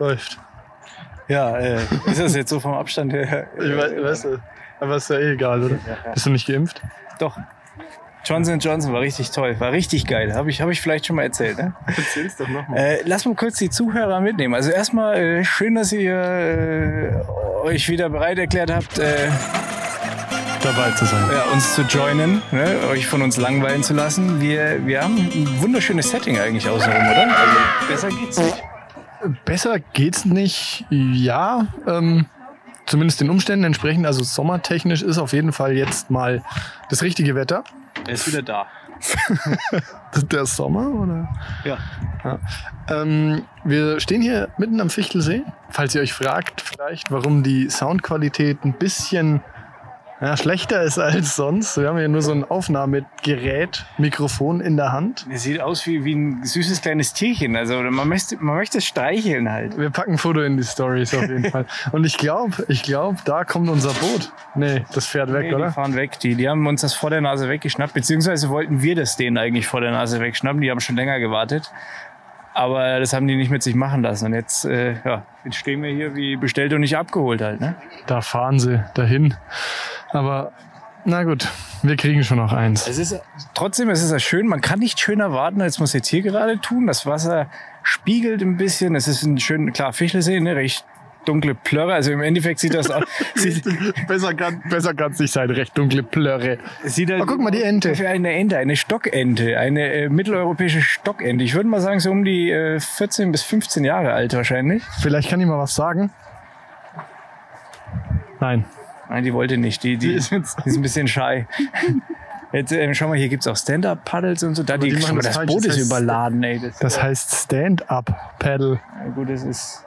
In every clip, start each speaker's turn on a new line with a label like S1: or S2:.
S1: läuft.
S2: Ja, äh, ist das jetzt so vom Abstand her?
S1: Ich weiß, weißt du, aber ist ja eh egal, oder? Bist du nicht geimpft?
S2: Doch. Johnson Johnson war richtig toll, war richtig geil. Habe ich, hab ich vielleicht schon mal erzählt. Ne?
S1: Erzähl's doch nochmal.
S2: Äh, lass mal kurz die Zuhörer mitnehmen. Also erstmal äh, schön, dass ihr äh, euch wieder bereit erklärt habt, äh,
S1: Dabei zu sein.
S2: ja, uns zu joinen, ne? euch von uns langweilen zu lassen. Wir, wir haben ein wunderschönes Setting eigentlich außenrum, oder? Also besser geht's nicht.
S1: Besser geht's nicht, ja. Ähm, zumindest den Umständen entsprechend. Also sommertechnisch ist auf jeden Fall jetzt mal das richtige Wetter.
S2: Er ist wieder da.
S1: Der Sommer, oder?
S2: Ja.
S1: Ja. Ähm, wir stehen hier mitten am Fichtelsee. Falls ihr euch fragt, vielleicht, warum die Soundqualität ein bisschen ja, schlechter ist als sonst. Wir haben hier nur so ein Aufnahmegerät, Mikrofon in der Hand.
S2: Er sieht aus wie, wie ein süßes kleines Tierchen. Also man möchte, man möchte es streicheln halt.
S1: Wir packen ein Foto in die Stories auf jeden Fall. Und ich glaube, ich glaube, da kommt unser Boot. Nee, das fährt weg,
S2: Nee, die
S1: oder?
S2: fahren weg. Die, die haben uns das vor der Nase weggeschnappt, beziehungsweise wollten wir das denen eigentlich vor der Nase wegschnappen. Die haben schon länger gewartet. Aber das haben die nicht mit sich machen lassen. Und jetzt, äh, ja, jetzt stehen wir hier wie bestellt und nicht abgeholt halt. Ne?
S1: Da fahren sie dahin. Aber na gut, wir kriegen schon noch eins.
S2: Es ist, trotzdem es ist ja schön. Man kann nicht schöner warten, als man es jetzt hier gerade tun. Das Wasser spiegelt ein bisschen. Es ist ein schön, klar, Fischlesee, ne, recht dunkle Plörre. Also im Endeffekt sieht das aus. sieht,
S1: besser kann besser nicht sein, recht dunkle Plörre.
S2: Es Sieht halt
S1: Oh, guck mal, die Ente.
S2: Für eine Ente, eine Stockente, eine äh, mitteleuropäische Stockente. Ich würde mal sagen, so um die äh, 14 bis 15 Jahre alt wahrscheinlich.
S1: Vielleicht kann ich mal was sagen. Nein.
S2: Nein, die wollte nicht. Die, die,
S1: Die
S2: die
S1: ist
S2: ist,
S1: jetzt-
S2: ein bisschen shy. Jetzt, ähm, schau mal, hier gibt's auch Stand-Up-Paddles und so. Da, die,
S1: die
S2: mal,
S1: das
S2: das. Boot ist überladen, ey. Das,
S1: Das heißt Stand-up-Paddle.
S2: ja, gut, das ist.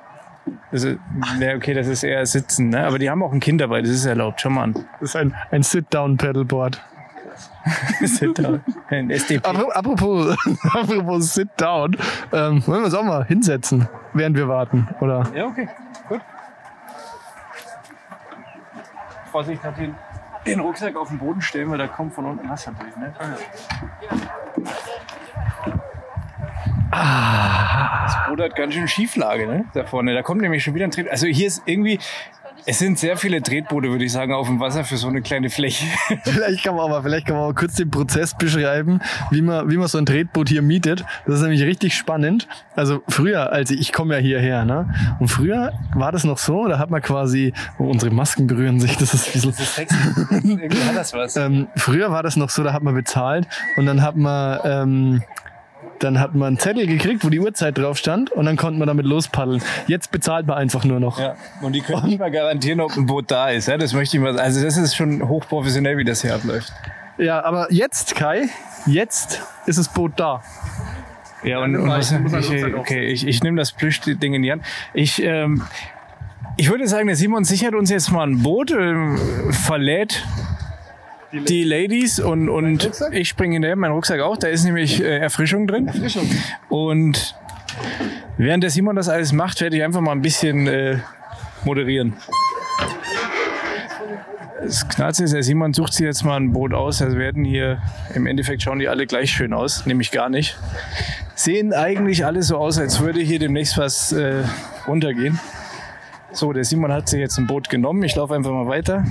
S2: Das ist ja, okay, das ist eher Sitzen, ne? Aber die haben auch ein Kind dabei, das ist erlaubt. Schau mal an.
S1: Das ist ein, ein Sit-down-Paddleboard.
S2: Sit down. Ein SDP.
S1: Apro- Apropos, apropos Sit-down. Ähm, wollen wir uns auch mal hinsetzen, während wir warten? Oder?
S2: Ja, okay. Gut. Vorsicht, hat den, den Rucksack auf den Boden stellen, weil da kommt von unten Wasser durch. Ne? Das Boot hat ganz schön Schieflage, ne? Da vorne. Da kommt nämlich schon wieder ein Tret. Also hier ist irgendwie. Es sind sehr viele Tretboote, würde ich sagen, auf dem Wasser für so eine kleine Fläche.
S1: Vielleicht kann man aber, vielleicht kann man mal kurz den Prozess beschreiben, wie man, wie man so ein Tretboot hier mietet. Das ist nämlich richtig spannend. Also früher, als ich, ich komme ja hierher, ne? Und früher war das noch so, da hat man quasi, oh, unsere Masken berühren sich, das ist ein bisschen,
S2: Das ist sexy. Irgendwie hat das was.
S1: ähm, früher war das noch so, da hat man bezahlt und dann hat man, ähm, dann hat man einen Zettel gekriegt, wo die Uhrzeit drauf stand und dann konnte man damit lospaddeln. Jetzt bezahlt man einfach nur noch.
S2: Ja, und die können nicht mal garantieren, ob ein Boot da ist. Ja, das möchte ich mal Also das ist schon hochprofessionell, wie das hier abläuft.
S1: Ja, aber jetzt, Kai, jetzt ist das Boot da.
S2: Ja, und, und was,
S1: ich halt
S2: okay, ich, ich nehme das Plüschding in die Hand. Ich, ähm, ich würde sagen, der Simon sichert uns jetzt mal ein Boot, ähm, verlädt die Ladies und, und ich springe hinterher, mein Rucksack auch, da ist nämlich äh, Erfrischung drin.
S1: Erfrischung.
S2: Und während der Simon das alles macht, werde ich einfach mal ein bisschen äh, moderieren. Das Knarze ist, der Simon sucht sich jetzt mal ein Boot aus. Also werden hier, im Endeffekt schauen die alle gleich schön aus, nämlich gar nicht. Sehen eigentlich alle so aus, als würde hier demnächst was äh, runtergehen. So, der Simon hat sich jetzt ein Boot genommen. Ich laufe einfach mal weiter.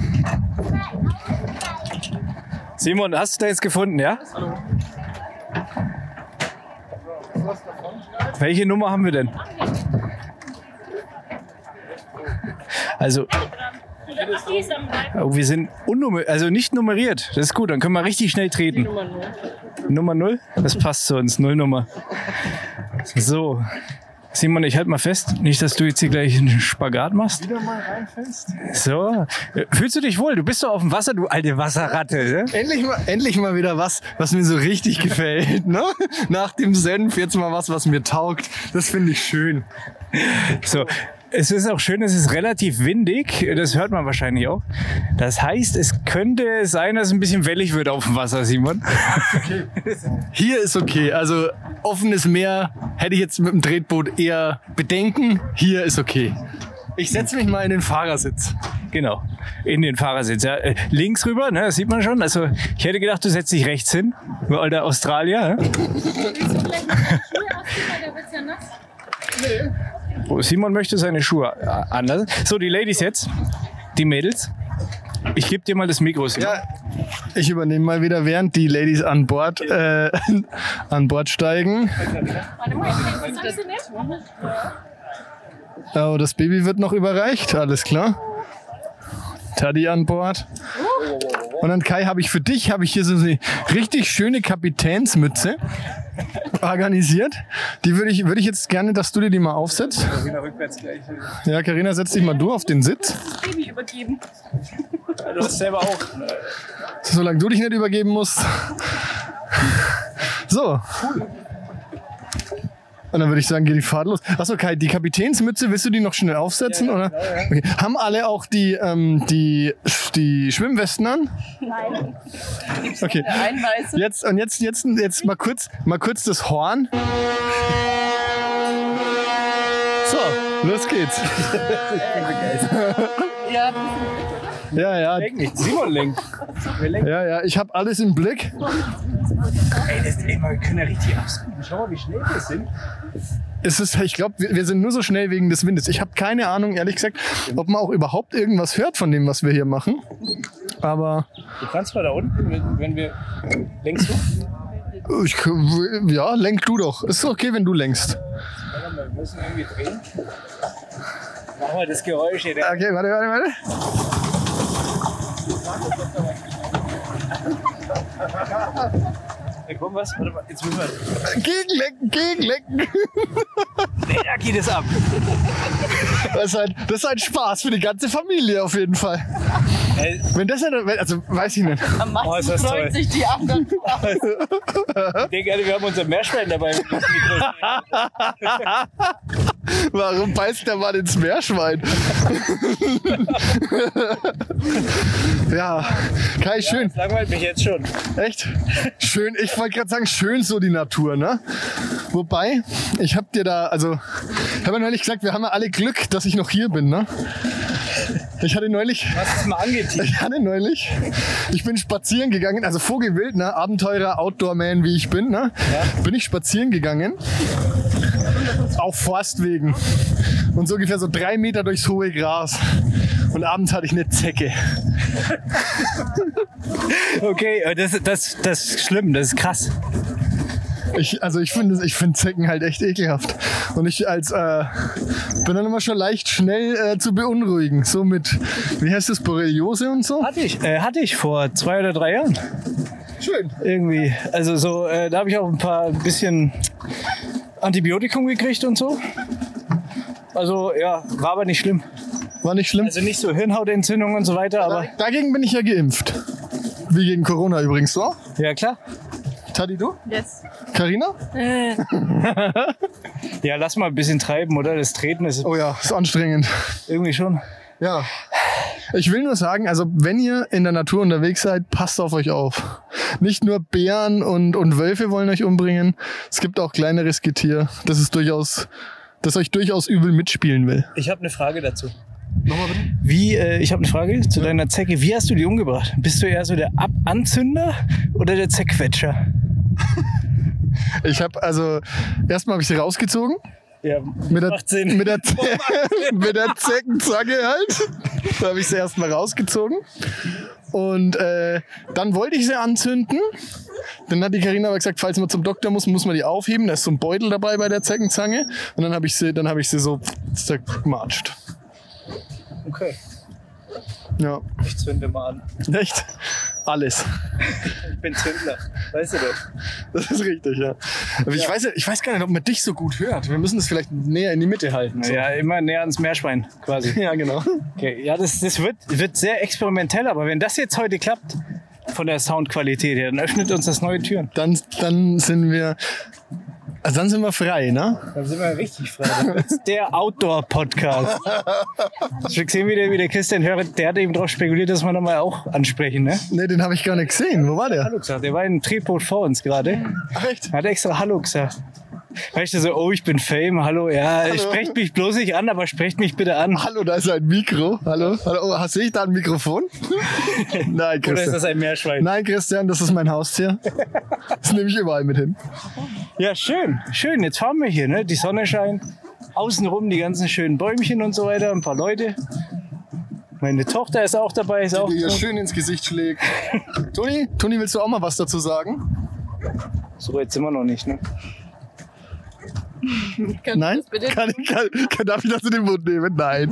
S2: Simon, hast du da jetzt gefunden, ja? Welche Nummer haben wir denn? Also, oh, wir sind also nicht nummeriert. Das ist gut, dann können wir richtig schnell treten.
S3: Nummer 0.
S2: Nummer 0? Das passt zu uns, Null Nummer. So. Simon, ich halt mal fest, nicht, dass du jetzt hier gleich einen Spagat machst.
S1: Wieder mal reinfest.
S2: So. Äh, Fühlst du dich wohl? Du bist doch auf dem Wasser, du alte Wasserratte. Ne?
S1: Endlich mal, endlich mal wieder was, was mir so richtig gefällt. Ne? Nach dem Senf jetzt mal was, was mir taugt. Das finde ich schön.
S2: So. Es ist auch schön, es ist relativ windig. Das hört man wahrscheinlich auch. Das heißt, es könnte sein, dass es ein bisschen wellig wird auf dem Wasser, Simon.
S1: Hier ist okay. Also offenes Meer hätte ich jetzt mit dem Tretboot eher Bedenken. Hier ist okay. Ich setze mich mal in den Fahrersitz.
S2: Genau. In den Fahrersitz. Ja. Äh, Links rüber, ne, das sieht man schon. Also ich hätte gedacht, du setzt dich rechts hin. Du alter Australier. Ne?
S3: Willst du vielleicht noch deine Schuhe ausziehen, weil der wird ja nass?
S2: Simon möchte seine Schuhe äh, anlassen. So, die Ladies jetzt. Die Mädels. Ich gebe dir mal das Mikro, Simon.
S1: Ja, ich übernehme mal wieder, während die Ladies an Bord, äh, an Bord steigen.
S3: Warte mal, das du nicht?
S1: Oh, das Baby wird noch überreicht, alles klar. Taddy an Bord. Und dann Kai, habe ich für dich, habe ich hier so eine richtig schöne Kapitänsmütze organisiert. Die würde ich, würde ich jetzt gerne, dass du dir die mal aufsetzt. Ja, Karina, setz dich mal du auf den Sitz.
S3: Baby übergeben.
S2: Du hast selber auch.
S1: Solange du dich nicht übergeben musst. So. Und dann würde ich sagen, geht die Fahrt los. Achso, Kai, die Kapitänsmütze, willst du die noch schnell aufsetzen? oder? Okay. Haben alle auch die, ähm, die, die Schwimmwesten an?
S3: Nein.
S1: Okay. Jetzt, und jetzt, jetzt, jetzt mal kurz, mal kurz das Horn. So, los geht's.
S3: Ja,
S1: Ja, ja,
S2: Lenk nicht. Simon lenkt.
S1: Ja, ja, ich habe alles im Blick.
S2: Ey, das, ey, wir können ja richtig abspeeden. Schau mal, wie schnell wir sind.
S1: Es ist, ich glaube, wir, wir sind nur so schnell wegen des Windes. Ich habe keine Ahnung, ehrlich gesagt, ob man auch überhaupt irgendwas hört von dem, was wir hier machen. Aber
S2: Du kannst mal da unten, wenn, wenn wir. Lenkst du?
S1: ich, ja, lenk du doch. Ist okay, wenn du lenkst.
S2: Warte mal, wir müssen irgendwie drehen. Mach mal das Geräusch hier.
S1: Okay, warte, warte, warte.
S2: Hey, komm, was? Warte mal, jetzt müssen wir.
S1: Gegenlenken, gegenlenken.
S2: Nee, da geht es ab.
S1: Das ist, ein, das ist ein Spaß für die ganze Familie auf jeden Fall.
S2: Ey,
S1: Wenn das ja, also weiß ich nicht.
S3: am
S2: Oh, ist das
S3: freuen
S2: toll.
S3: sich die anderen.
S2: ich denke, wir haben unser Meerschwein dabei.
S1: Warum beißt der Mann ins Meerschwein? ja, Kai, schön.
S2: Das langweilt mich jetzt schon.
S1: Echt? Schön, ich wollte gerade sagen, schön so die Natur, ne? Wobei, ich hab dir da, also, ich habe ja neulich gesagt, wir haben ja alle Glück, dass ich noch hier bin, ne? Ich hatte neulich,
S2: Hast es mal angeteasert?
S1: ich hatte neulich, ich bin spazieren gegangen, also Vogelwild, ne? Abenteurer, Outdoor-Man, wie ich bin, ne? Bin ich spazieren gegangen. Auf Forstwegen. Und so ungefähr so drei Meter durchs hohe Gras. Und abends hatte ich eine Zecke.
S2: Okay, äh, das, das, das ist schlimm, das ist krass.
S1: Ich, also ich finde ich find Zecken halt echt ekelhaft. Und ich als äh, bin dann immer schon leicht schnell äh, zu beunruhigen. So mit, wie heißt das, Borreliose und so?
S2: Hatte ich, äh, hatte ich vor zwei oder drei Jahren.
S1: Schön.
S2: Irgendwie. Also so, äh, da habe ich auch ein paar ein bisschen Antibiotikum gekriegt und so. Also ja, war aber nicht schlimm.
S1: War nicht schlimm.
S2: Also nicht so Hirnhautentzündung und so weiter, aber
S1: Dagegen bin ich ja geimpft. Wie gegen Corona übrigens, so?
S2: ja klar.
S1: Tadi, du?
S3: Yes.
S1: Carina?
S3: Äh,
S2: Ja, lass mal ein bisschen treiben, oder? Das Treten ist
S1: Oh ja, ist anstrengend.
S2: irgendwie schon.
S1: Ja. Ich will nur sagen, also wenn ihr in der Natur unterwegs seid, passt auf euch auf. Nicht nur Bären und, und Wölfe wollen euch umbringen. Es gibt auch kleineres Getier, das ist durchaus, das euch durchaus übel mitspielen will.
S2: Ich habe eine Frage dazu.
S1: Nochmal bitte?
S2: Wie, äh, ich habe eine Frage zu deiner Zecke. Wie hast du die umgebracht? Bist du eher so der Ab Anzünder oder der Zerquetscher?
S1: Ich habe also erstmal habe ich sie rausgezogen
S2: Ja,
S1: mit der mit der mit der Zeckenzange halt. Da habe ich sie erstmal rausgezogen und äh, dann wollte ich sie anzünden. Dann hat die Karina aber gesagt, falls man zum Doktor muss, muss man die aufheben. Da ist so ein Beutel dabei bei der Zeckenzange und dann habe ich sie dann habe ich sie so zermatscht.
S2: Okay,
S1: Ja,
S2: ich zünde mal an.
S1: echt alles.
S2: Ich bin Zündler. Weißt du doch.
S1: Das ist richtig, ja. Aber ich weiß ja, ich weiß gar nicht, ob man dich so gut hört. Wir müssen das vielleicht näher in die Mitte halten. So.
S2: Ja, immer näher ans Meerschwein quasi.
S1: Ja, genau.
S2: Okay, ja, das, das wird, wird sehr experimentell, aber wenn das jetzt heute klappt, von der Soundqualität her, dann öffnet uns das neue Türen.
S1: Dann, dann sind wir, also dann sind wir frei, ne?
S2: Dann sind wir richtig frei. Das ist der Outdoor-Podcast. Hast du gesehen, wie der, wie der Christian Hörer, der hat eben darauf spekuliert, dass wir nochmal auch ansprechen, ne?
S1: Ne, den habe ich gar nicht gesehen. Wo war der?
S2: Hallo gesagt, der war in einem Drehboot vor uns gerade.
S1: Echt?
S2: Hat extra Hallo gesagt. Weißt du, so, oh, ich bin Fame, hallo, ja, sprecht mich bloß nicht an, aber sprecht mich bitte an.
S1: Hallo, da ist ein Mikro. Hallo? Hallo? Oh, hast du da ein Mikrofon? Nein,
S2: Oder ist
S1: Christian.
S2: das ein Meerschwein?
S1: Nein, Christian, das ist mein Haustier. Das nehme ich überall mit hin.
S2: Ja, schön, schön. Jetzt fahren wir hier, ne? Die Sonne scheint. Außenrum die ganzen schönen Bäumchen und so weiter, ein paar Leute. Meine Tochter ist auch dabei, ist auch
S1: Die dir schön ins Gesicht schlägt. Toni, Toni, willst du auch mal was dazu sagen?
S2: so jetzt sind wir noch nicht, ne?
S3: Kannst
S1: Nein?
S3: du das bitte
S1: Kann, ich- kann, kann, darf ich das in den Mund nehmen? Nein.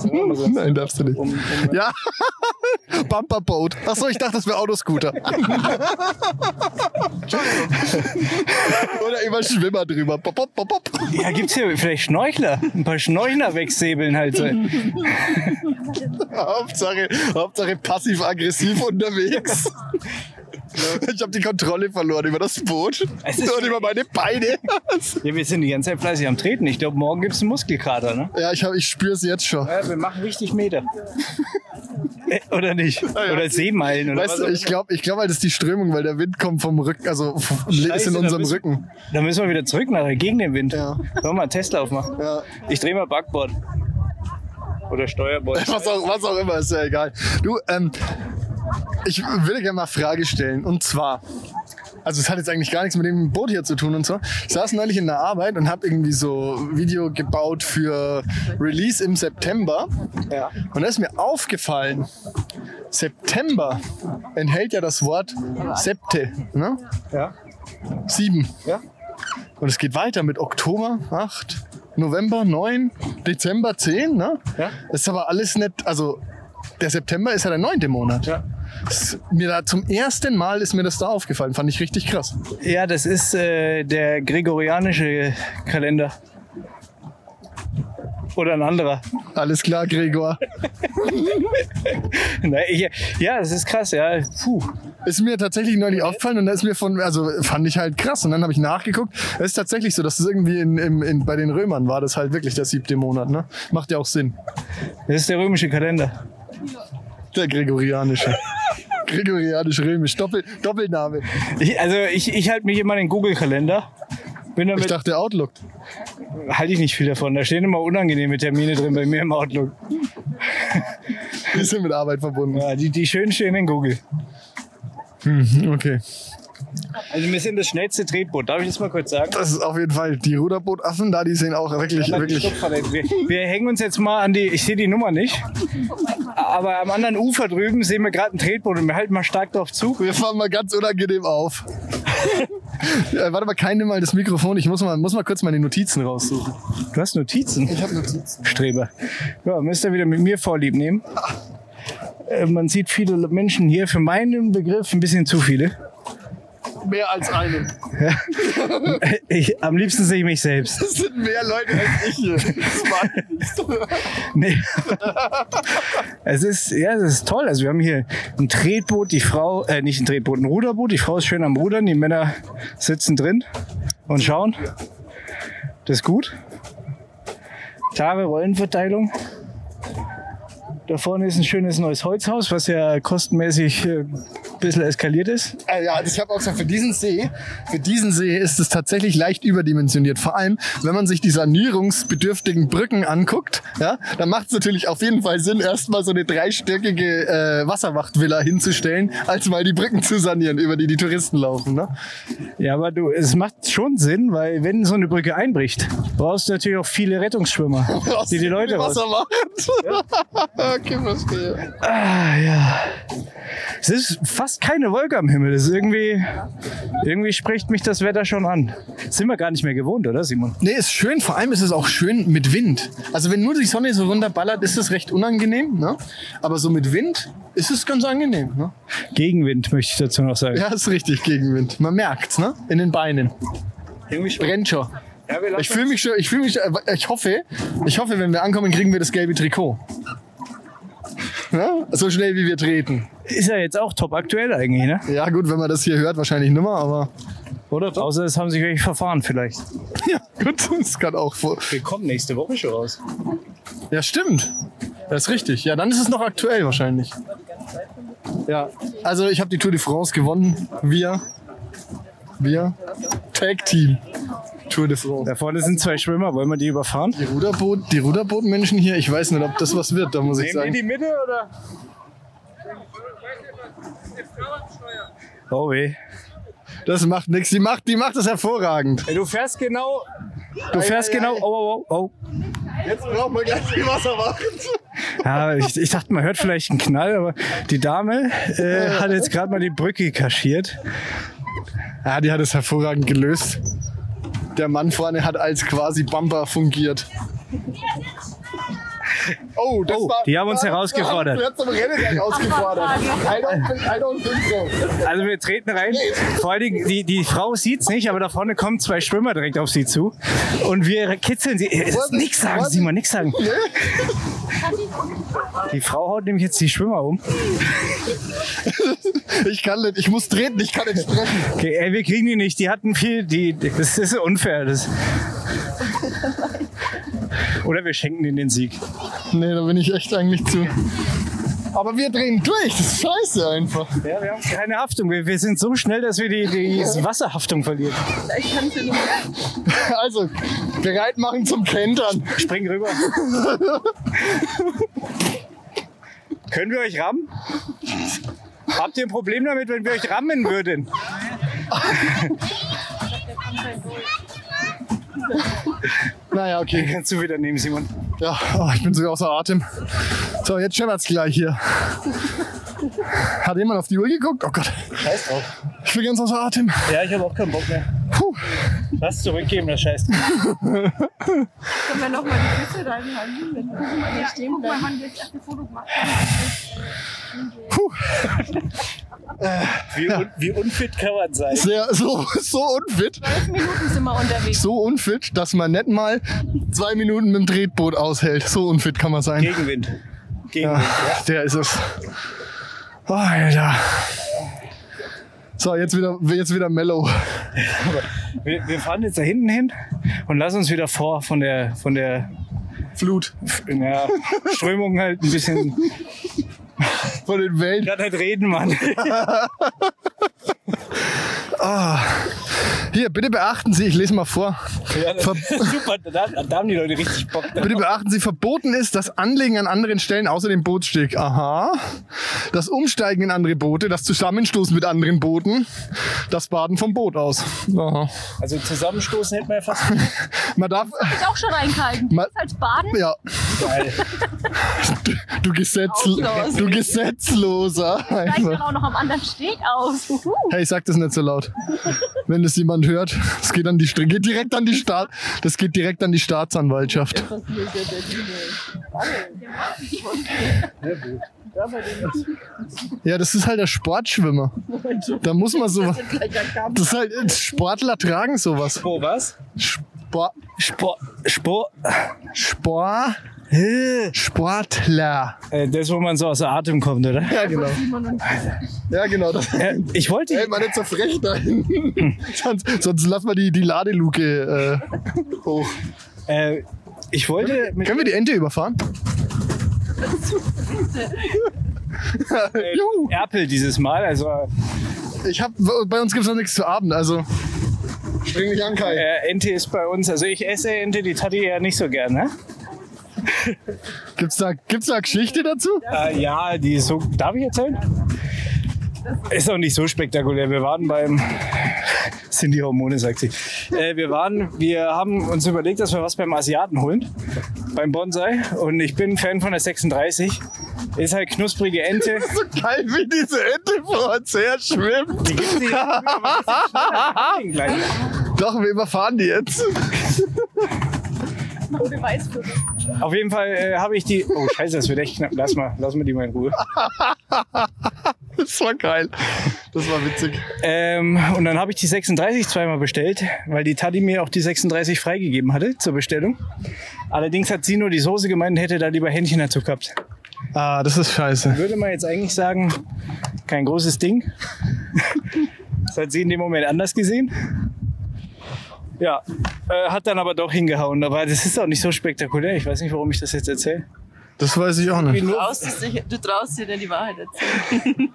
S1: Nein, darfst du nicht.
S2: Um, um,
S1: Ja. Bumperboat. Achso, ich dachte, das wäre Autoscooter. Oder immer Schwimmer drüber. Pop, pop, pop, pop.
S2: ja, gibt's hier vielleicht Schnorchler? Ein paar Schnorchler wegsäbeln halt so.
S1: Hauptsache, Hauptsache passiv-aggressiv unterwegs. Ich habe die Kontrolle verloren über das Boot
S2: Es
S1: und über meine Beine.
S2: Ja, wir sind die ganze Zeit fleißig am Treten. Ich glaube, morgen gibt's einen Muskelkater, ne?
S1: Ja, ich, hab- ich spüre es jetzt schon.
S2: Ja, wir machen richtig Meter. Äh, oder nicht?
S1: ja.
S2: Oder Seemeilen oder
S1: Weißt
S2: was
S1: du,
S2: auch
S1: ich glaube, ich glaub, halt, das ist die Strömung, weil der Wind kommt vom Rücken, also f- ist in
S2: da
S1: unserem Rücken.
S2: Da müssen wir wieder zurück nachher, gegen den Wind.
S1: Ja.
S2: Wollen wir mal einen Tesla aufmachen?
S1: Ja.
S2: Ich drehe mal Backbord. Oder Steuerbord.
S1: Was auch, was auch immer, ist ja egal. Du, ähm, ich würde gerne mal eine Frage stellen. Und zwar, also es hat jetzt eigentlich gar nichts mit dem Boot hier zu tun und so. Ich saß neulich in der Arbeit und habe irgendwie so Video gebaut für Release im September.
S2: Ja.
S1: Und da ist mir aufgefallen, September enthält ja das Wort Septe, ne?
S2: Ja.
S1: Sieben.
S2: Ja.
S1: Und es geht weiter mit Oktober 8, November 9, Dezember 10. Ne?
S2: Ja.
S1: Das ist aber alles nicht, also der September ist ja der neunte Monat.
S2: Ja.
S1: Mir da zum ersten Mal ist mir das da aufgefallen, fand ich richtig krass.
S2: Ja, das ist äh, der gregorianische Kalender. Oder ein anderer.
S1: Alles klar, Gregor.
S2: Na, ich, ja, das ist krass, ja. Puh.
S1: Ist mir tatsächlich neulich aufgefallen und da ist mir von, also fand ich halt krass. Und dann habe ich nachgeguckt. Es ist tatsächlich so, dass es irgendwie in, in, in, bei den Römern war das halt wirklich der siebte Monat. Ne? Macht ja auch Sinn.
S2: Das ist der römische Kalender.
S1: Der gregorianische. Gregorianisch-römisch. Doppel, Doppelname.
S2: Ich, also ich, ich halte mich immer an den Google-Kalender. Bin
S1: Ich dachte Outlook.
S2: halte ich nicht viel davon. Da stehen immer unangenehme Termine drin bei mir im Outlook.
S1: Die sind mit Arbeit verbunden.
S2: Ja, die, die schönen stehen in Google.
S1: Okay.
S2: Also wir sind das schnellste Tretboot. Darf ich das mal kurz sagen?
S1: Das ist auf jeden Fall. Die Ruderbootaffen da, die sehen auch wirklich,
S2: Ja,
S1: wirklich.
S2: Wir, wir hängen uns jetzt mal an die, ich sehe die Nummer nicht, aber am anderen Ufer drüben sehen wir gerade ein Tretboot und wir halten mal stark drauf zu.
S1: Wir fahren mal ganz unangenehm auf. ja, warte mal, keine mal das Mikrofon. Ich muss mal, muss mal kurz meine Notizen raussuchen.
S2: Du hast Notizen,
S1: Ich habe Notizen.
S2: Streber. Ja, müsst ihr wieder mit mir vorlieb nehmen. Äh, Man sieht viele Menschen hier, für meinen Begriff ein bisschen zu viele.
S1: Mehr als einen.
S2: Ich, am liebsten sehe ich mich selbst.
S1: Das sind mehr Leute als ich hier. Das nicht.
S2: Nee. Es ist, ja, es ist toll. Also wir haben hier ein Tretboot, die Frau, äh, nicht ein Tretboot, ein Ruderboot. Die Frau ist schön am Rudern, die Männer sitzen drin und schauen. Das ist gut. Klare Rollenverteilung. Da vorne ist ein schönes neues Holzhaus, was ja kostenmäßig äh, bisschen eskaliert ist.
S1: Äh, Ja, ich habe auch gesagt, für diesen See, für diesen See ist es tatsächlich leicht überdimensioniert. Vor allem, wenn man sich die sanierungsbedürftigen Brücken anguckt, ja, dann macht es natürlich auf jeden Fall Sinn, erstmal so eine dreistöckige äh, Wasserwachtvilla hinzustellen, als mal die Brücken zu sanieren, über die die Touristen laufen. Ne?
S2: Ja, aber du, es macht schon Sinn, weil wenn so eine Brücke einbricht, brauchst du natürlich auch viele Rettungsschwimmer, die die Leute raus.
S1: Wasser machen. okay, verstehe.
S2: Ah, ja. Es ist fast keine Wolke am Himmel. Das ist irgendwie, irgendwie spricht mich das Wetter schon an. Das sind wir gar nicht mehr gewohnt, oder Simon?
S1: Nee, ist schön. Vor allem ist es auch schön mit Wind. Also wenn nur die Sonne so runterballert, ist es recht unangenehm. Ne? Aber so mit Wind ist es ganz angenehm. Ne?
S2: Gegenwind möchte ich dazu noch sagen.
S1: Ja, ist richtig Gegenwind. Man merkt's, ne? In den Beinen.
S2: Irgendwie.
S1: Brennt schon.
S2: Ja,
S1: Ich fühle mich schon, ich fühle mich, ich hoffe, ich hoffe, wenn wir ankommen, kriegen wir das gelbe Trikot. Ja? So schnell wie wir treten.
S2: ist ja jetzt auch top aktuell eigentlich, ne?
S1: Ja gut, wenn man das hier hört, wahrscheinlich nimmer, aber
S2: Oder? Außer es haben sich welche verfahren vielleicht.
S1: ja, gut, das kann auch vor.
S2: Wir kommen nächste Woche schon raus.
S1: Ja, stimmt. Das ist richtig. Ja, dann ist es noch aktuell wahrscheinlich. Ja, also ich habe die Tour de France gewonnen. Wir, wir, Tag Team Tour de France.
S2: Da vorne sind zwei Schwimmer, wollen wir die überfahren?
S1: Die Ruderboot, die Ruderbootmenschen hier, ich weiß nicht, ob das was wird, da muss ich
S2: Nehmen die
S1: sagen.
S2: die Mitte oder? Oh weh.
S1: Das macht nichts. Die macht, die macht das hervorragend.
S2: Ey, du fährst genau. Du fährst
S1: ei,
S2: genau.
S1: ei.
S2: Oh, oh, oh, oh.
S1: Jetzt brauchen wir gleich die Wasserwacht.
S2: Ja, ich, ich dachte, man hört vielleicht einen Knall, aber die Dame äh, hat jetzt gerade mal die Brücke kaschiert.
S1: Ja, die hat es hervorragend gelöst. Der Mann vorne hat als quasi Bumper fungiert. Oh, das
S2: Oh,
S1: war,
S2: die haben uns
S1: das
S2: herausgefordert.
S1: Du hast zum Rennen herausgefordert.
S2: Also wir treten rein. Vor allen Dingen, die, die Frau sieht's nicht, aber da vorne kommen zwei Schwimmer direkt auf sie zu. Und wir kitzeln sie. Äh, Nix sagen? Simon, nix sagen. Die Frau haut nämlich jetzt die Schwimmer um.
S1: Ich kann nicht, ich muss treten, ich kann nicht sprechen.
S2: Okay, ey, wir kriegen die nicht. Die hatten viel, die, das ist unfair. Das. Oder wir schenken ihnen den Sieg.
S1: Nee, da bin ich echt eigentlich zu. Aber wir drehen durch, das ist scheiße einfach.
S2: Ja, wir haben keine Haftung. Wir, wir sind so schnell, dass wir die, die Wasserhaftung verlieren.
S3: Ich kann sie nicht mehr.
S1: Also, bereit machen zum Kentern.
S2: Spring rüber. Können wir euch rammen? Habt ihr ein Problem damit, wenn wir euch rammen würden?
S1: Naja, okay.
S2: Kannst du wieder nehmen, Simon?
S1: Ja, oh, ich bin sogar außer Atem. So, jetzt scheppert's gleich hier. Hat jemand auf die Uhr geguckt? Oh Gott,
S2: Scheiß drauf.
S1: ich bin ganz außer Atem.
S2: Ja, ich habe auch keinen Bock mehr.
S1: Puh.
S2: Lass zurückgeben, das Scheiß.
S3: Können wir noch mal die Füße reinhalten? Wenn wir hier stehen
S4: Guck mal, wann wir das erste Foto gemacht
S1: Puh.
S2: Wie, un wie unfit kann man sein?
S1: Sehr, so, so unfit.
S3: Zwölf Minuten sind wir unterwegs.
S1: So unfit, dass man nicht mal zwei Minuten mit dem Tretboot aushält. So unfit kann man sein.
S2: Gegenwind.
S1: Ja,
S2: Gegenwind.
S1: der ist es. Oh, Alter. So, jetzt wieder, jetzt wieder mellow.
S2: Wir, wir fahren jetzt da hinten hin und lassen uns wieder vor von der, von der
S1: Flut
S2: ja, Strömung halt ein bisschen.
S1: Von den Wellen.
S2: Gerade halt reden, Mann.
S1: Hier, bitte beachten Sie, ich lese mal vor.
S2: Ja,
S1: Ver
S2: super, da, da haben die Leute richtig Bock drauf.
S1: Bitte beachten Sie, verboten ist das Anlegen an anderen Stellen außer dem Bootssteg. Aha. Das Umsteigen in andere Boote, das Zusammenstoßen mit anderen Booten, das Baden vom Boot aus. Aha.
S2: Also zusammenstoßen hätten wir ja fast
S1: Man darf,
S3: Ist auch schon reingehalten.
S1: Ma-
S3: Als halt Baden.
S1: ja,
S2: geil.
S1: du, du, Gesetz,
S3: Auslos.
S1: du Gesetzloser. Einfach.
S3: dann auch noch am anderen Steg aus. Uhu.
S1: Hey, sag das nicht so laut. Wenn das jemand hört, es geht an die geht direkt an die Staat, das geht direkt an die Staatsanwaltschaft. Ja, das ist halt der Sportschwimmer. Da muss man so. Das ist halt Sportler tragen sowas.
S2: Wo was?
S1: Sport,
S2: Sport. Sport.
S1: Sport, Sportler.
S2: Äh, das, wo man so außer Atem kommt, oder?
S1: Ja, genau. Ja, genau.
S2: Äh, ich wollte.
S1: Ey, mal nicht so frech da hinten. sonst, sonst lass mal die, die Ladeluke äh, hoch.
S2: Äh, ich wollte mit
S1: Können wir die Ente überfahren?
S2: äh,
S1: Juhu.
S2: Erpel dieses Mal. Also
S1: Ich hab, bei uns gibt es noch nichts zu Abend, also spring nicht an, Kai.
S2: äh, Ente ist bei uns. Also ich esse Ente, die Tati ja nicht so gerne.
S1: Gibt's da, gibt's da Geschichte dazu?
S2: Äh, ja, die ist so. Darf ich erzählen? Ist auch nicht so spektakulär. Wir waren beim. Das sind die Hormone, sagt sie. Äh, wir waren, wir haben uns überlegt, dass wir was beim Asiaten holen. Beim Bonsai. Und ich bin Fan von der 36. Ist halt knusprige Ente.
S1: So geil, wie diese Ente vor uns her schwimmt.
S2: Die gibt's nicht. Gleich.
S1: Doch, wir überfahren die jetzt.
S2: Auf jeden Fall äh, habe ich die. Oh Scheiße, das wird echt knapp. Lass mal, lass mal die mal in Ruhe.
S1: Das war geil. Das war witzig.
S2: Ähm, und dann habe ich die 36 zweimal bestellt, weil die Tati mir auch die 36 freigegeben hatte zur Bestellung. Allerdings hat sie nur die Soße gemeint, hätte da lieber Händchen dazu gehabt.
S1: Ah, das ist scheiße.
S2: Würde man jetzt eigentlich sagen, kein großes Ding. Das hat sie in dem Moment anders gesehen. Ja, äh, hat dann aber doch hingehauen. Aber das ist auch nicht so spektakulär. Ich weiß nicht, warum ich das jetzt erzähle.
S1: Das weiß ich auch nicht.
S4: Du traust, dich- du traust dir denn die Wahrheit erzählen.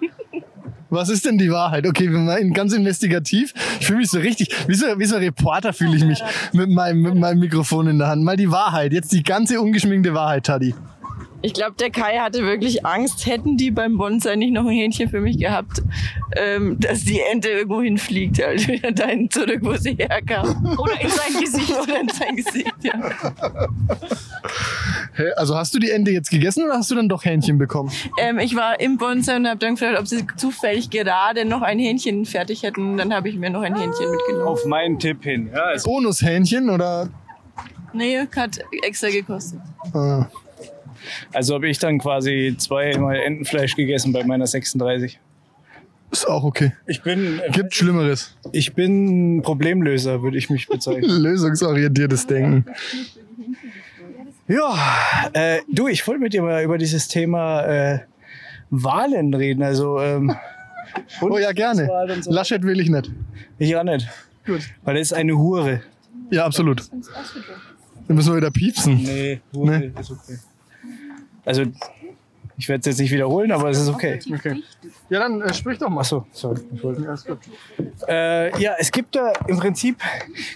S1: Was ist denn die Wahrheit? Okay, wir machen ganz investigativ. Ich fühle mich so richtig, wie so, wie so ein Reporter fühle ich mich mit meinem, mit meinem Mikrofon in der Hand. Mal die Wahrheit, jetzt die ganze ungeschminkte Wahrheit, Taddy.
S4: Ich glaube, der Kai hatte wirklich Angst, hätten die beim Bonsai nicht noch ein Hähnchen für mich gehabt, ähm, dass die Ente irgendwo hinfliegt, halt wieder dahin zurück, wo sie herkam.
S3: Oder in sein Gesicht.
S4: Oder in sein Gesicht, ja.
S1: Hä, Also hast du die Ente jetzt gegessen oder hast du dann doch Hähnchen bekommen?
S4: Ähm, ich war im Bonsai und habe dann gefragt, ob sie zufällig gerade noch ein Hähnchen fertig hätten. Dann habe ich mir noch ein Hähnchen mitgenommen.
S2: Auf meinen Tipp hin. Ja, also
S1: Bonushähnchen oder?
S4: Nee, hat extra gekostet.
S1: Ah.
S2: Also habe ich dann quasi zweimal Entenfleisch gegessen bei meiner 36.
S1: Ist auch okay.
S2: Ich bin,
S1: Gibt Schlimmeres.
S2: ich bin Problemlöser, würde ich mich bezeichnen.
S1: Lösungsorientiertes Denken.
S2: Ja, äh, du, ich wollte mit dir mal über dieses Thema äh, Wahlen reden. Also, ähm,
S1: Oh ja, gerne.
S2: So.
S1: Laschet will ich nicht.
S2: Ich auch nicht. Weil er ist eine Hure.
S1: Ja, absolut. Dann müssen wir wieder piepsen.
S2: Nee, Hure
S1: Nee.
S2: ist okay. Also, ich werde es jetzt nicht wiederholen, aber es ist okay.
S1: Okay. Ja, dann äh, sprich doch mal.
S2: Achso, sorry. Ich wollte-
S1: Ja, ist gut.
S2: Äh, ja, es gibt da im Prinzip,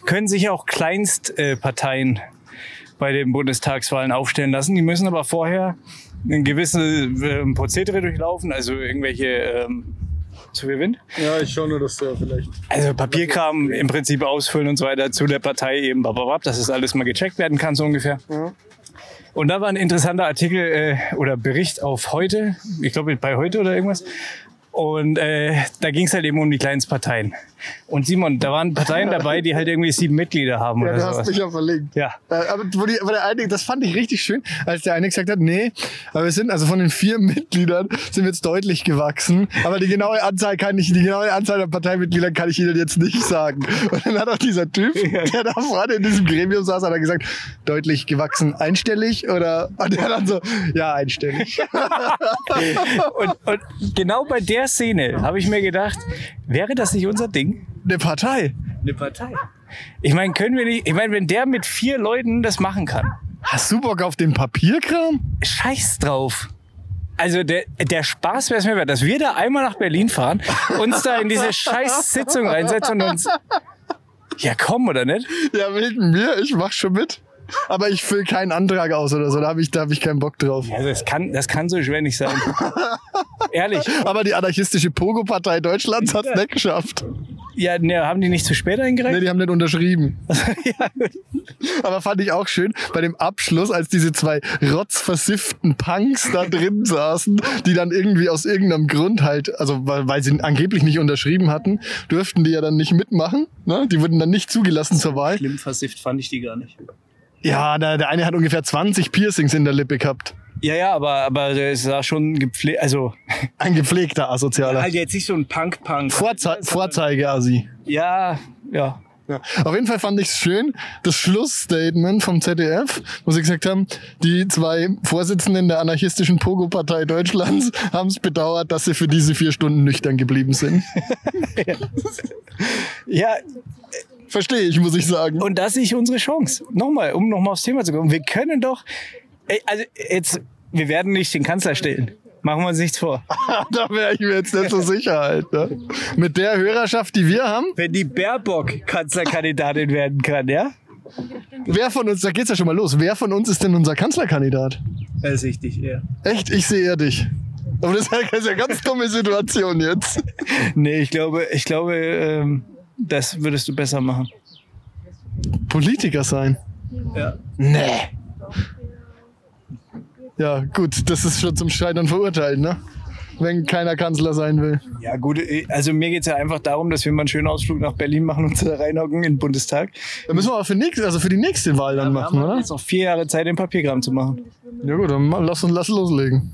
S2: können sich auch Kleinstparteien äh, bei den Bundestagswahlen aufstellen lassen. Die müssen aber vorher ein gewisse ähm, Prozedere durchlaufen, also irgendwelche ähm, zu viel Wind.
S1: Ja, ich schaue nur, dass du vielleicht.
S2: Also Papierkram im Prinzip ausfüllen und so weiter zu der Partei eben, bababab, dass das alles mal gecheckt werden kann, so ungefähr. Und da war ein interessanter Artikel äh, oder Bericht auf heute, ich glaube bei heute oder irgendwas. Und äh, da ging es halt eben um die Kleinstparteien. Und Simon, da waren Parteien dabei, die halt irgendwie sieben Mitglieder haben
S1: Ja,
S2: oder
S1: du hast
S2: sowas.
S1: mich ja verlinkt.
S2: Ja.
S1: Äh, aber wo die, wo der eine, das fand ich richtig schön, als der eine gesagt hat, nee, aber wir sind also von den vier Mitgliedern sind wir jetzt deutlich gewachsen, aber die genaue Anzahl kann ich, die genaue Anzahl der Parteimitglieder kann ich Ihnen jetzt nicht sagen. Und dann hat auch dieser Typ, der da vorne in diesem Gremium saß, hat er gesagt, deutlich gewachsen, einstellig oder, und der dann so, ja, einstellig.
S2: Und, und genau bei der Szene habe ich mir gedacht, wäre das nicht unser Ding?
S1: Eine Partei.
S2: Eine Partei. Ich meine, können wir nicht, ich meine, wenn der mit vier Leuten das machen kann,
S1: Hast du Bock auf den Papierkram?
S2: scheiß drauf. Also der, der Spaß wäre es mir wert, dass wir da einmal nach Berlin fahren, uns da in diese scheiß Sitzung reinsetzen und uns... Ja, komm, oder nicht?
S1: Ja, wegen mir, ich mach schon mit. Aber ich fülle keinen Antrag aus oder so, da habe ich, da hab ich keinen Bock drauf.
S2: Also das kann, das kann so schwer nicht sein. Ehrlich.
S1: Aber die anarchistische Pogo-Partei Deutschlands hat's nicht geschafft.
S2: Ja, ne, haben die nicht zu spät
S1: Nee,
S2: eingereicht?
S1: die haben nicht unterschrieben. Aber fand ich auch schön bei dem Abschluss, als diese zwei rotzversifften Punks da drin saßen, die dann irgendwie aus irgendeinem Grund halt, also weil, weil sie angeblich nicht unterschrieben hatten, durften die ja dann nicht mitmachen. Ne? Die wurden dann nicht zugelassen zur Wahl.
S2: Schlimm versifft fand ich die gar nicht.
S1: Ja, der, der eine hat ungefähr 20 Piercings in der Lippe gehabt.
S2: Ja, ja, aber, aber der sah schon gepflegt, also
S1: Ein gepflegter Asozialer.
S2: halt jetzt nicht so ein Punk-Punk.
S1: Vorzei Vorzeige-Asi.
S2: Ja, ja.
S1: Ja. Auf jeden Fall fand ich es schön, das Schlussstatement vom ZDF, wo sie gesagt haben, die zwei Vorsitzenden der anarchistischen Pogo-Partei Deutschlands haben es bedauert, dass sie für diese vier Stunden nüchtern geblieben sind.
S2: Ja,
S1: Verstehe ich, muss ich sagen.
S2: Und das ist unsere Chance. Nochmal, um nochmal aufs Thema zu kommen. Wir können doch, ey, also jetzt, wir werden nicht den Kanzler stellen. Machen wir uns nichts vor.
S1: da wäre ich mir jetzt nicht so sicher halt. Ne? Mit der Hörerschaft, die wir haben,
S2: Wenn die Baerbock Kanzlerkandidatin werden kann, ja?
S1: wer von uns, da geht's ja schon mal los, wer von uns ist denn unser Kanzlerkandidat?
S2: Das ist richtig, ja.
S1: Echt, ich sehe eher dich. Aber das ist ja das ist ja eine ganz dumme Situation jetzt.
S2: Nee, ich glaube, ich glaube, ähm, das würdest du besser machen.
S1: Politiker sein.
S2: Ja.
S1: Nee. Ja, gut, das ist schon zum Scheitern verurteilt, ne? Wenn keiner Kanzler sein will.
S2: Ja, gut, äh, also mir geht's ja einfach darum, dass wir mal einen schönen Ausflug nach Berlin machen und da reinhocken in den Bundestag.
S1: Da müssen wir aber für, nächst, also für die nächste Wahl dann machen,
S2: wir haben
S1: oder?
S2: jetzt noch vier Jahre Zeit, den Papierkram zu machen.
S1: Ja gut, dann lass uns lass loslegen.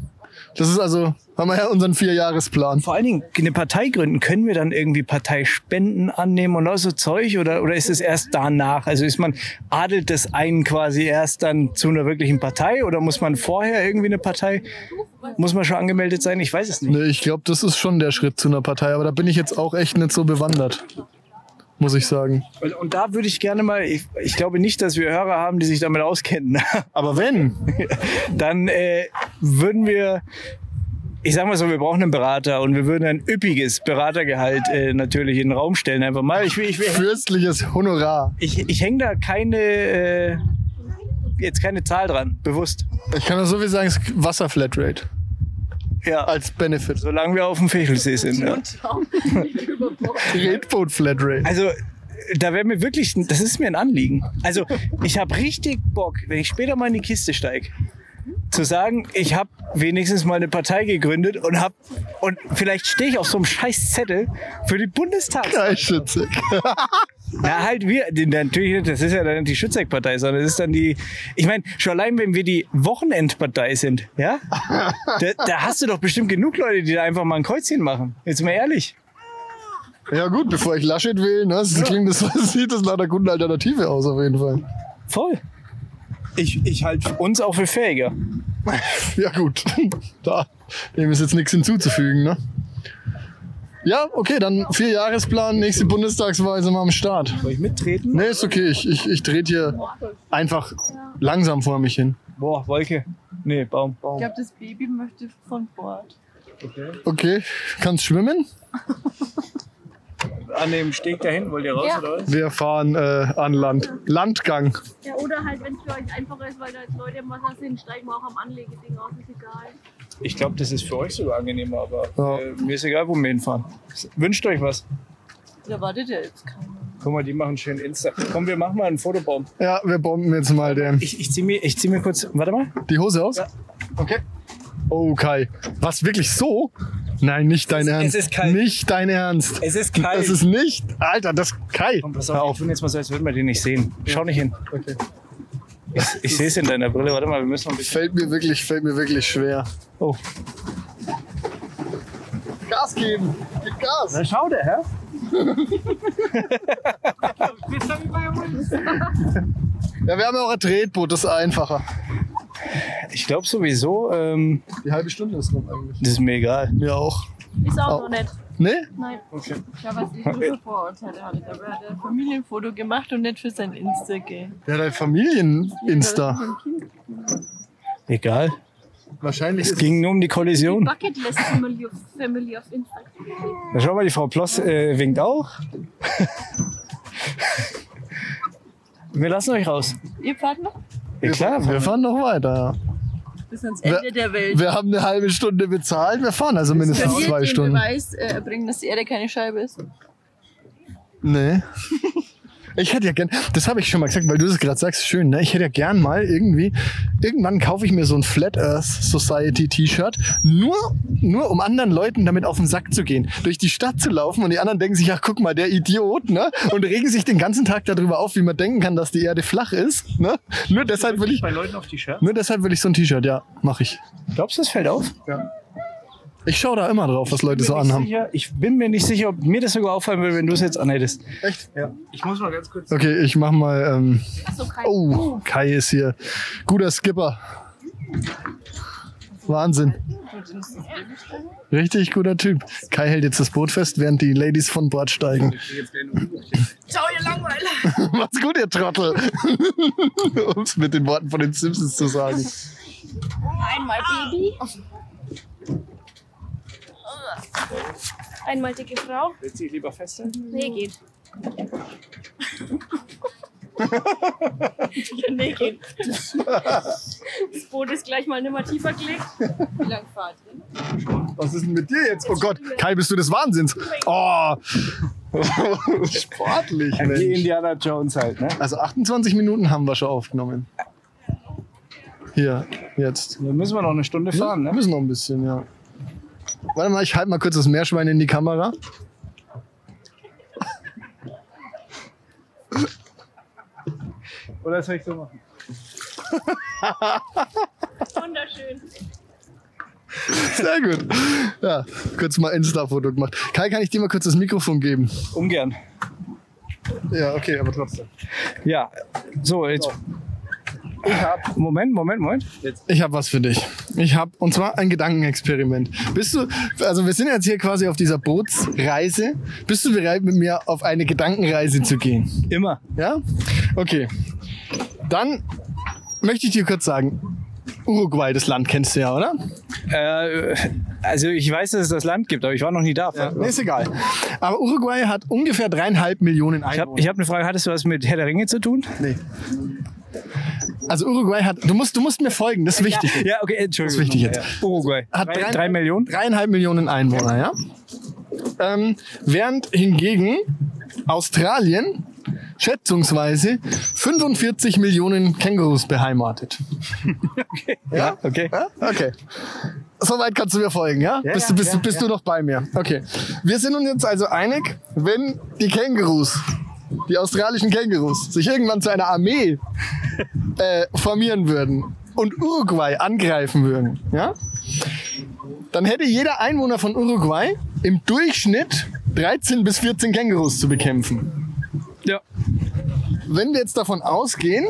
S1: Das ist also, haben wir ja unseren Vierjahresplan.
S2: Vor allen Dingen eine Partei gründen. Können wir dann irgendwie Parteispenden annehmen und all so Zeug? Oder, oder ist es erst danach? Also ist man, adelt das einen quasi erst dann zu einer wirklichen Partei? Oder muss man vorher irgendwie eine Partei, muss man schon angemeldet sein? Ich weiß es nicht.
S1: Nee, ich glaube, das ist schon der Schritt zu einer Partei, aber da bin ich jetzt auch echt nicht so bewandert. Muss ich sagen.
S2: Und, und da würde ich gerne mal, ich, ich glaube nicht, dass wir Hörer haben, die sich damit auskennen.
S1: Aber wenn,
S2: dann äh, würden wir, ich sag mal so, wir brauchen einen Berater und wir würden ein üppiges Beratergehalt äh, natürlich in den Raum stellen. Einfach mal. Ich, will- ich, will-
S1: fürstliches Honorar.
S2: ich, ich hänge da keine, äh, jetzt keine Zahl dran, bewusst.
S1: Ich kann nur so viel sagen, es ist Wasserflatrate
S2: Ja.
S1: als Benefit.
S2: Solange wir auf dem Fischelsee sind. Ja.
S1: Tretboot-Flatrate.
S2: Also, da wäre mir wirklich, das ist mir ein Anliegen. Also, ich habe richtig Bock, wenn ich später mal in die Kiste steige, zu sagen, ich habe wenigstens mal eine Partei gegründet und hab und vielleicht stehe ich auf so einem scheiß Zettel für die Bundestags.
S1: Geilschütze.
S2: Na halt wir, natürlich das ist ja dann nicht die Schützeck-Partei, sondern das ist dann die, ich meine, schon allein wenn wir die Wochenendpartei sind, ja, da, da hast du doch bestimmt genug Leute, die da einfach mal ein Kreuzchen machen. Jetzt mal ehrlich.
S1: Ja gut, bevor ich Laschet will, ne, das klingt das, sieht das nach einer guten Alternative aus auf jeden Fall.
S2: Voll. Ich, ich halte uns auch für fähiger.
S1: Ja gut, da dem ist jetzt nichts hinzuzufügen, ne? Ja, okay, dann vier Jahresplan, nächste Bundestagswahl sind wir am Start.
S2: Soll ich mittreten?
S1: Nee, ist okay, ich, ich, ich trete hier einfach langsam vor mich hin.
S2: Boah, Wolke. Nee, Baum.
S4: Ich glaube, das Baby möchte von Bord.
S1: Okay, kannst schwimmen?
S2: An dem Steg da hinten wollt ihr raus,
S3: Ja.
S2: oder was?
S1: Wir fahren äh, an Land. Landgang.
S3: Ja, oder halt, wenn es für euch einfacher ist, weil da jetzt Leute im Wasser sind, steigen wir auch am Anlegeding aus, ist egal.
S2: Ich glaube, das ist für euch sogar angenehmer, aber
S1: Ja.
S2: äh, mir ist egal, wo wir hinfahren. Wünscht euch was.
S4: Da wartet ja jetzt keiner.
S2: Guck mal, die machen schön Insta. Komm, wir machen mal einen Fotobaum.
S1: Ja, wir bomben jetzt mal den.
S2: Ich, ich zieh mir, ich zieh mir kurz. Warte mal.
S1: Die Hose aus?
S2: Ja.
S1: Okay. Oh, Kai. Was, wirklich so? Nein, nicht dein
S2: Es-
S1: Ernst.
S2: es ist kalt.
S1: Nicht dein Ernst.
S2: Es ist kalt.
S1: Das ist nicht. Alter, das Kai.
S2: Komm, pass
S1: Hör
S2: auf, wir tun jetzt mal so, als würden wir den nicht sehen. Schau nicht hin.
S1: Okay.
S2: Ich, ich sehe es in deiner Brille. Warte mal, wir müssen noch ein bisschen.
S1: Fällt mir wirklich, fällt mir wirklich schwer. Oh. Gas geben. Gib Gas.
S2: Na, schau der, Herr.
S1: Ja, wir haben ja auch ein Tretboot, das ist einfacher.
S2: Ich glaube sowieso, ähm,
S1: Die halbe Stunde ist rum eigentlich.
S2: das ist mir egal.
S1: Mir auch.
S3: Ist auch
S1: Oh.
S3: noch nicht.
S1: Nee?
S3: Nein.
S4: Ich habe jetzt nicht so Vorurteile hatte. Aber er hat ein Familienfoto gemacht und nicht für sein Insta gehen.
S1: Ja, dein Familien-Insta.
S2: Egal.
S1: Wahrscheinlich
S2: Es ging nur um die Kollision.
S3: Bucketlist Family auf, Family auf Instagram.
S2: Na, schau mal, die Frau Ploss äh, winkt auch. wir lassen euch raus.
S4: Ihr fahrt noch
S2: Ja, klar.
S1: Wir fahren noch weiter, ja.
S4: Bis ans Ende
S1: Wir-
S4: der Welt.
S1: Wir haben eine halbe Stunde bezahlt, wir fahren also mindestens zwei
S4: den
S1: Stunden.
S4: Beweis äh, erbringen, dass die Erde keine Scheibe ist?
S1: Nee. Ich hätte ja gern, das habe ich schon mal gesagt, weil du es gerade sagst, schön, ne? Ich hätte ja gern mal irgendwie, irgendwann kaufe ich mir so ein Flat Earth Society T-Shirt, nur, nur um anderen Leuten damit auf den Sack zu gehen, durch die Stadt zu laufen und die anderen denken sich, ach guck mal, der Idiot, ne? Und regen sich den ganzen Tag darüber auf, wie man denken kann, dass die Erde flach ist, ne? Nur deshalb will ich,
S2: bei Leuten auf die Shirt.
S1: nur deshalb will ich so ein T-Shirt, ja, mache ich.
S2: Glaubst du, das fällt auf?
S1: Ich schaue da immer drauf, was Leute so anhaben.
S2: Sicher, ich bin mir nicht sicher, ob mir das sogar auffallen würde, wenn du es jetzt anhättest.
S1: Echt?
S2: Ja. Ich muss mal ganz kurz.
S1: Okay, ich mach mal, ähm,
S3: Achso, kein.
S1: Oh, Kai ist hier. Guter Skipper. Wahnsinn. Richtig guter Typ. Kai hält jetzt das Boot fest, während die Ladies von Bord steigen.
S4: Ciao, ihr Langweiler!
S1: Macht's gut, ihr Trottel. um es mit den Worten von den Simpsons zu sagen.
S3: Einmal Baby. Einmal dicke Frau.
S2: Willst du dich lieber festhalten?
S3: Nee, geht.
S4: nee, geht.
S3: Das Boot ist gleich mal nimmer tiefer gelegt.
S4: Wie lang fahrt ihr?
S1: Was ist denn mit dir jetzt? Oh Gott, Kai, bist du des Wahnsinns? Oh. Sportlich,
S2: Wie
S1: Mensch.
S2: Indiana Jones halt, ne?
S1: Also 28 Minuten haben wir schon aufgenommen. Hier, jetzt.
S2: Dann müssen wir noch eine Stunde fahren,
S1: Wir
S2: ne?
S1: müssen noch ein bisschen, ja. Warte mal, ich halte mal kurz das Meerschwein in die Kamera.
S2: Oder soll ich so machen?
S3: Wunderschön.
S1: Sehr gut. Ja, kurz mal Insta-Foto gemacht. Kai, kann ich dir mal kurz das Mikrofon geben?
S2: Ungern.
S1: Ja, okay, aber trotzdem.
S2: Ja, so, jetzt. Ich hab. Moment, Moment, Moment. Jetzt.
S1: Ich habe was für dich. Ich habe, und zwar ein Gedankenexperiment. Bist du, also wir sind jetzt hier quasi auf dieser Bootsreise. Bist du bereit, mit mir auf eine Gedankenreise zu gehen?
S2: Immer.
S1: Ja? Okay. Dann möchte ich dir kurz sagen, Uruguay, das Land kennst du ja, oder?
S2: Äh, also, ich weiß, dass es das Land gibt, aber ich war noch nie da.
S1: Nee, ist egal. Aber Uruguay hat ungefähr dreieinhalb Millionen
S2: Ich
S1: Einwohner.
S2: habe ich hab eine Frage, hat es was mit Herr der Ringe zu tun?
S1: Nee. Also Uruguay hat, du musst, du musst mir folgen, das ist wichtig.
S2: Ja, okay, Entschuldigung.
S1: Das ist wichtig jetzt.
S2: Ja. Uruguay.
S1: Hat
S2: drei,
S1: drei-
S2: Millionen?
S1: Dreieinhalb Millionen Einwohner, ja. Ähm, während hingegen Australien schätzungsweise 45 Millionen Kängurus beheimatet.
S2: Ja, okay.
S1: Ja? Okay. Soweit kannst du mir folgen, ja?
S2: Ja,
S1: bist
S2: ja,
S1: du, bist,
S2: ja,
S1: bist
S2: ja.
S1: du noch bei mir? Okay. Wir sind uns jetzt also einig, wenn die Kängurus, die australischen Kängurus, sich irgendwann zu einer Armee äh, formieren würden und Uruguay angreifen würden, ja? Dann hätte jeder Einwohner von Uruguay im Durchschnitt 13 bis 14 Kängurus zu bekämpfen.
S2: Ja.
S1: Wenn wir jetzt davon ausgehen,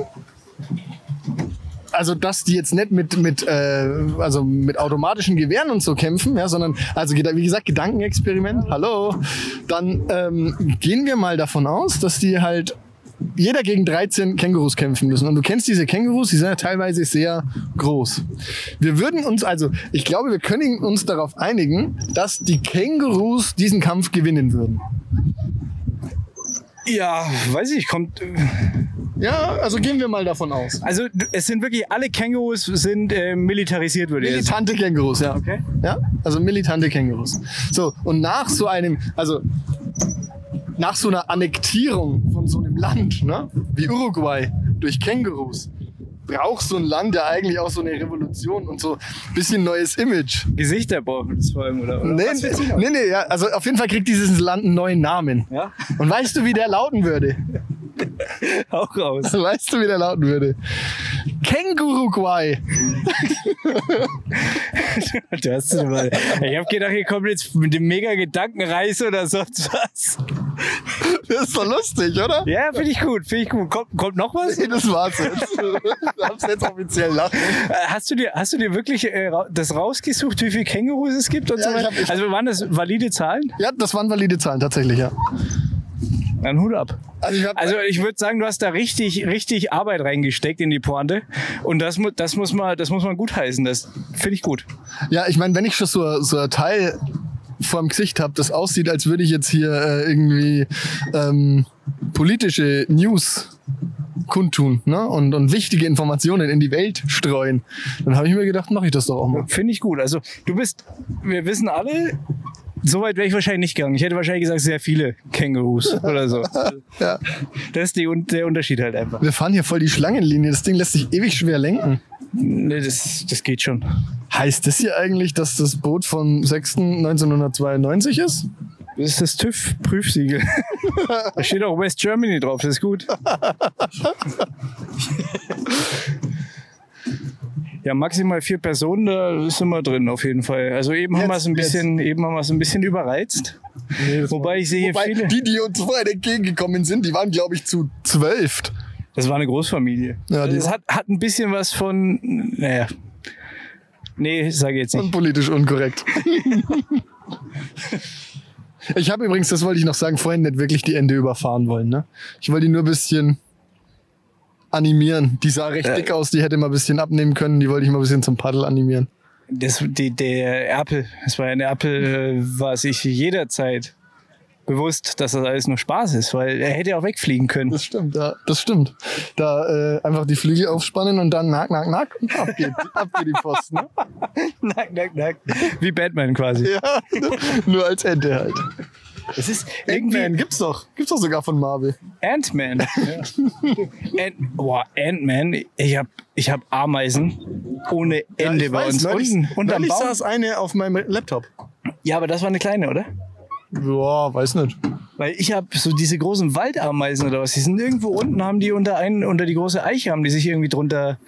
S1: also dass die jetzt nicht mit mit äh, also mit automatischen Gewehren und so kämpfen, ja, sondern also wie gesagt Gedankenexperiment. Hallo, dann ähm, gehen wir mal davon aus, dass die halt jeder gegen 13 Kängurus kämpfen müssen. Und du kennst diese Kängurus, die sind ja teilweise sehr groß. Wir würden uns also, ich glaube, wir können uns darauf einigen, dass die Kängurus diesen Kampf gewinnen würden.
S2: Ja, weiß ich, kommt.
S1: Ja, also gehen wir mal davon aus.
S2: Also es sind wirklich alle Kängurus sind äh, militarisiert, würde ich jetzt.
S1: Militante Kängurus, ja.
S2: Okay.
S1: Ja, also militante Kängurus. So, und nach so einem, also nach so einer Annektierung von so einem Land, ne, wie Uruguay durch Kängurus, braucht so ein Land ja eigentlich auch so eine Revolution und so ein bisschen neues Image.
S2: Gesichter brauchen das vor allem, oder? oder
S1: Nee,
S2: noch?
S1: nee, nee, ja, also auf jeden Fall kriegt dieses Land einen neuen Namen.
S2: Ja,
S1: Und weißt du, wie der lauten würde?
S2: auch raus.
S1: Weißt du, wie der lauten würde? Känguruguay.
S2: Du hast es mal. Ich habe gedacht, ihr kommt jetzt mit dem mega Gedankenreis oder sonst was.
S1: Das ist doch lustig, oder?
S2: Ja, finde ich gut, finde ich gut. Kommt, kommt noch was?
S1: Nee, das war's jetzt. Ich hab's jetzt offiziell lachen.
S2: Äh, Hast du dir, hast du dir wirklich äh, das rausgesucht, wie viele Kängurus es gibt und
S1: Ja,
S2: so weiter? also waren das valide Zahlen?
S1: Ja, das waren valide Zahlen tatsächlich, ja.
S2: Dann Hut ab.
S1: Also ich
S2: Also ich würde sagen, du hast da richtig, richtig Arbeit reingesteckt in die Pointe. Und das, das muss man, das muss man gut heißen. Das finde ich gut.
S1: ja, ich meine, wenn ich schon so, so ein Teil vorm Gesicht habe, das aussieht, als würde ich jetzt hier äh, irgendwie ähm, politische News kundtun ne? und, und wichtige Informationen in die Welt streuen, dann habe ich mir gedacht, mache ich das doch auch mal.
S2: Finde ich gut. Also du bist, wir wissen alle, so weit wäre ich wahrscheinlich nicht gegangen. Ich hätte wahrscheinlich gesagt, sehr viele Kängurus oder so.
S1: Ja.
S2: Das ist die, der Unterschied halt einfach.
S1: Wir fahren hier voll die Schlangenlinie, das Ding lässt sich ewig schwer lenken.
S2: Nee, das, das geht schon.
S1: Heißt das hier eigentlich, dass das Boot vom 6.1992 ist?
S2: Das ist das TÜV-Prüfsiegel. da steht auch West Germany drauf, das ist gut. Ja, maximal vier Personen, da sind wir drin auf jeden Fall. Also eben haben wir es ein
S1: Jetzt,
S2: bisschen, eben haben wir es ein bisschen überreizt. Wobei ich sehe
S1: Wobei
S2: viele.
S1: die, die uns vorhin entgegengekommen sind, die waren, glaube ich, zu zwölf.
S2: Das war eine Großfamilie.
S1: Ja,
S2: das hat, hat ein bisschen was von, naja. Nee, sage jetzt
S1: Und
S2: nicht.
S1: politisch unkorrekt. ich habe übrigens, das wollte ich noch sagen, vorhin nicht wirklich die Ende überfahren wollen. Ne? Ich wollte die nur ein bisschen animieren. Die sah recht dick aus, die hätte mal ein bisschen abnehmen können. Die wollte ich mal ein bisschen zum Paddel animieren.
S2: Das, die, der Erpel, es war ein Erpel, äh, war sich jederzeit bewusst, dass das alles nur Spaß ist, weil er hätte auch wegfliegen können.
S1: Das stimmt, ja. Das stimmt. Da äh, einfach die Flügel aufspannen und dann nack, nack, nack und ab geht, ab geht die Post. Ne?
S2: Nack, nack, nack. Wie Batman quasi.
S1: Ja, nur als Ente halt.
S2: Es ist
S1: Ant-Man gibt's doch. Gibt's doch sogar von Marvel.
S2: Ant-Man. Ja. Ant, boah, Ant-Man. Ich hab, ich hab Ameisen ohne Ende
S1: ich
S2: bei
S1: weiß,
S2: uns.
S1: neulich,
S2: Unten, unterm
S1: neulich
S2: Baum.
S1: saß eine auf meinem Laptop.
S2: Ja, aber das war eine kleine, oder?
S1: Ja, weiß nicht.
S2: Weil ich habe so diese großen Waldameisen oder was, die sind irgendwo unten, haben die unter einen, unter die große Eiche, haben die sich irgendwie drunter.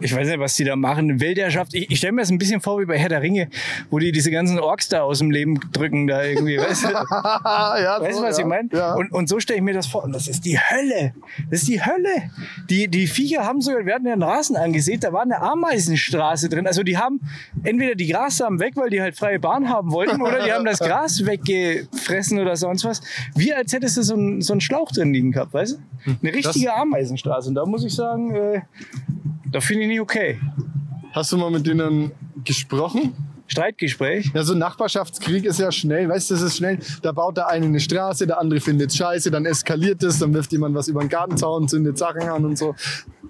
S2: Ich weiß nicht, was die da machen. Wilderschaft. Ich, ich stelle mir das ein bisschen vor wie bei Herr der Ringe, wo die diese ganzen Orks da aus dem Leben drücken, da irgendwie. Weißt du,
S1: ja,
S2: weißt
S1: so,
S2: was
S1: ja.
S2: ich meine?
S1: Ja.
S2: Und, und so stelle ich mir das vor. Und das ist die Hölle. Das ist die Hölle. Die, die Viecher haben sogar, wir hatten ja einen Rasen angesehen, da war eine Ameisenstraße drin. Also die haben entweder die Grassamen weg, weil die halt freie Bahn haben wollten, oder die haben das Gras weggefressen oder sonst was. Wie als hättest du so einen, so einen Schlauch drin liegen gehabt, weißt du? Eine richtige Ameisenstraße. Und da muss ich sagen, äh, da finde ich nicht okay.
S1: Hast du mal mit denen gesprochen?
S2: Streitgespräch.
S1: Ja, so ein Nachbarschaftskrieg ist ja schnell, weißt du, das ist schnell. Da baut der eine eine Straße, der andere findet scheiße, dann eskaliert es, dann wirft jemand was über den Gartenzaun, zündet Sachen an und so.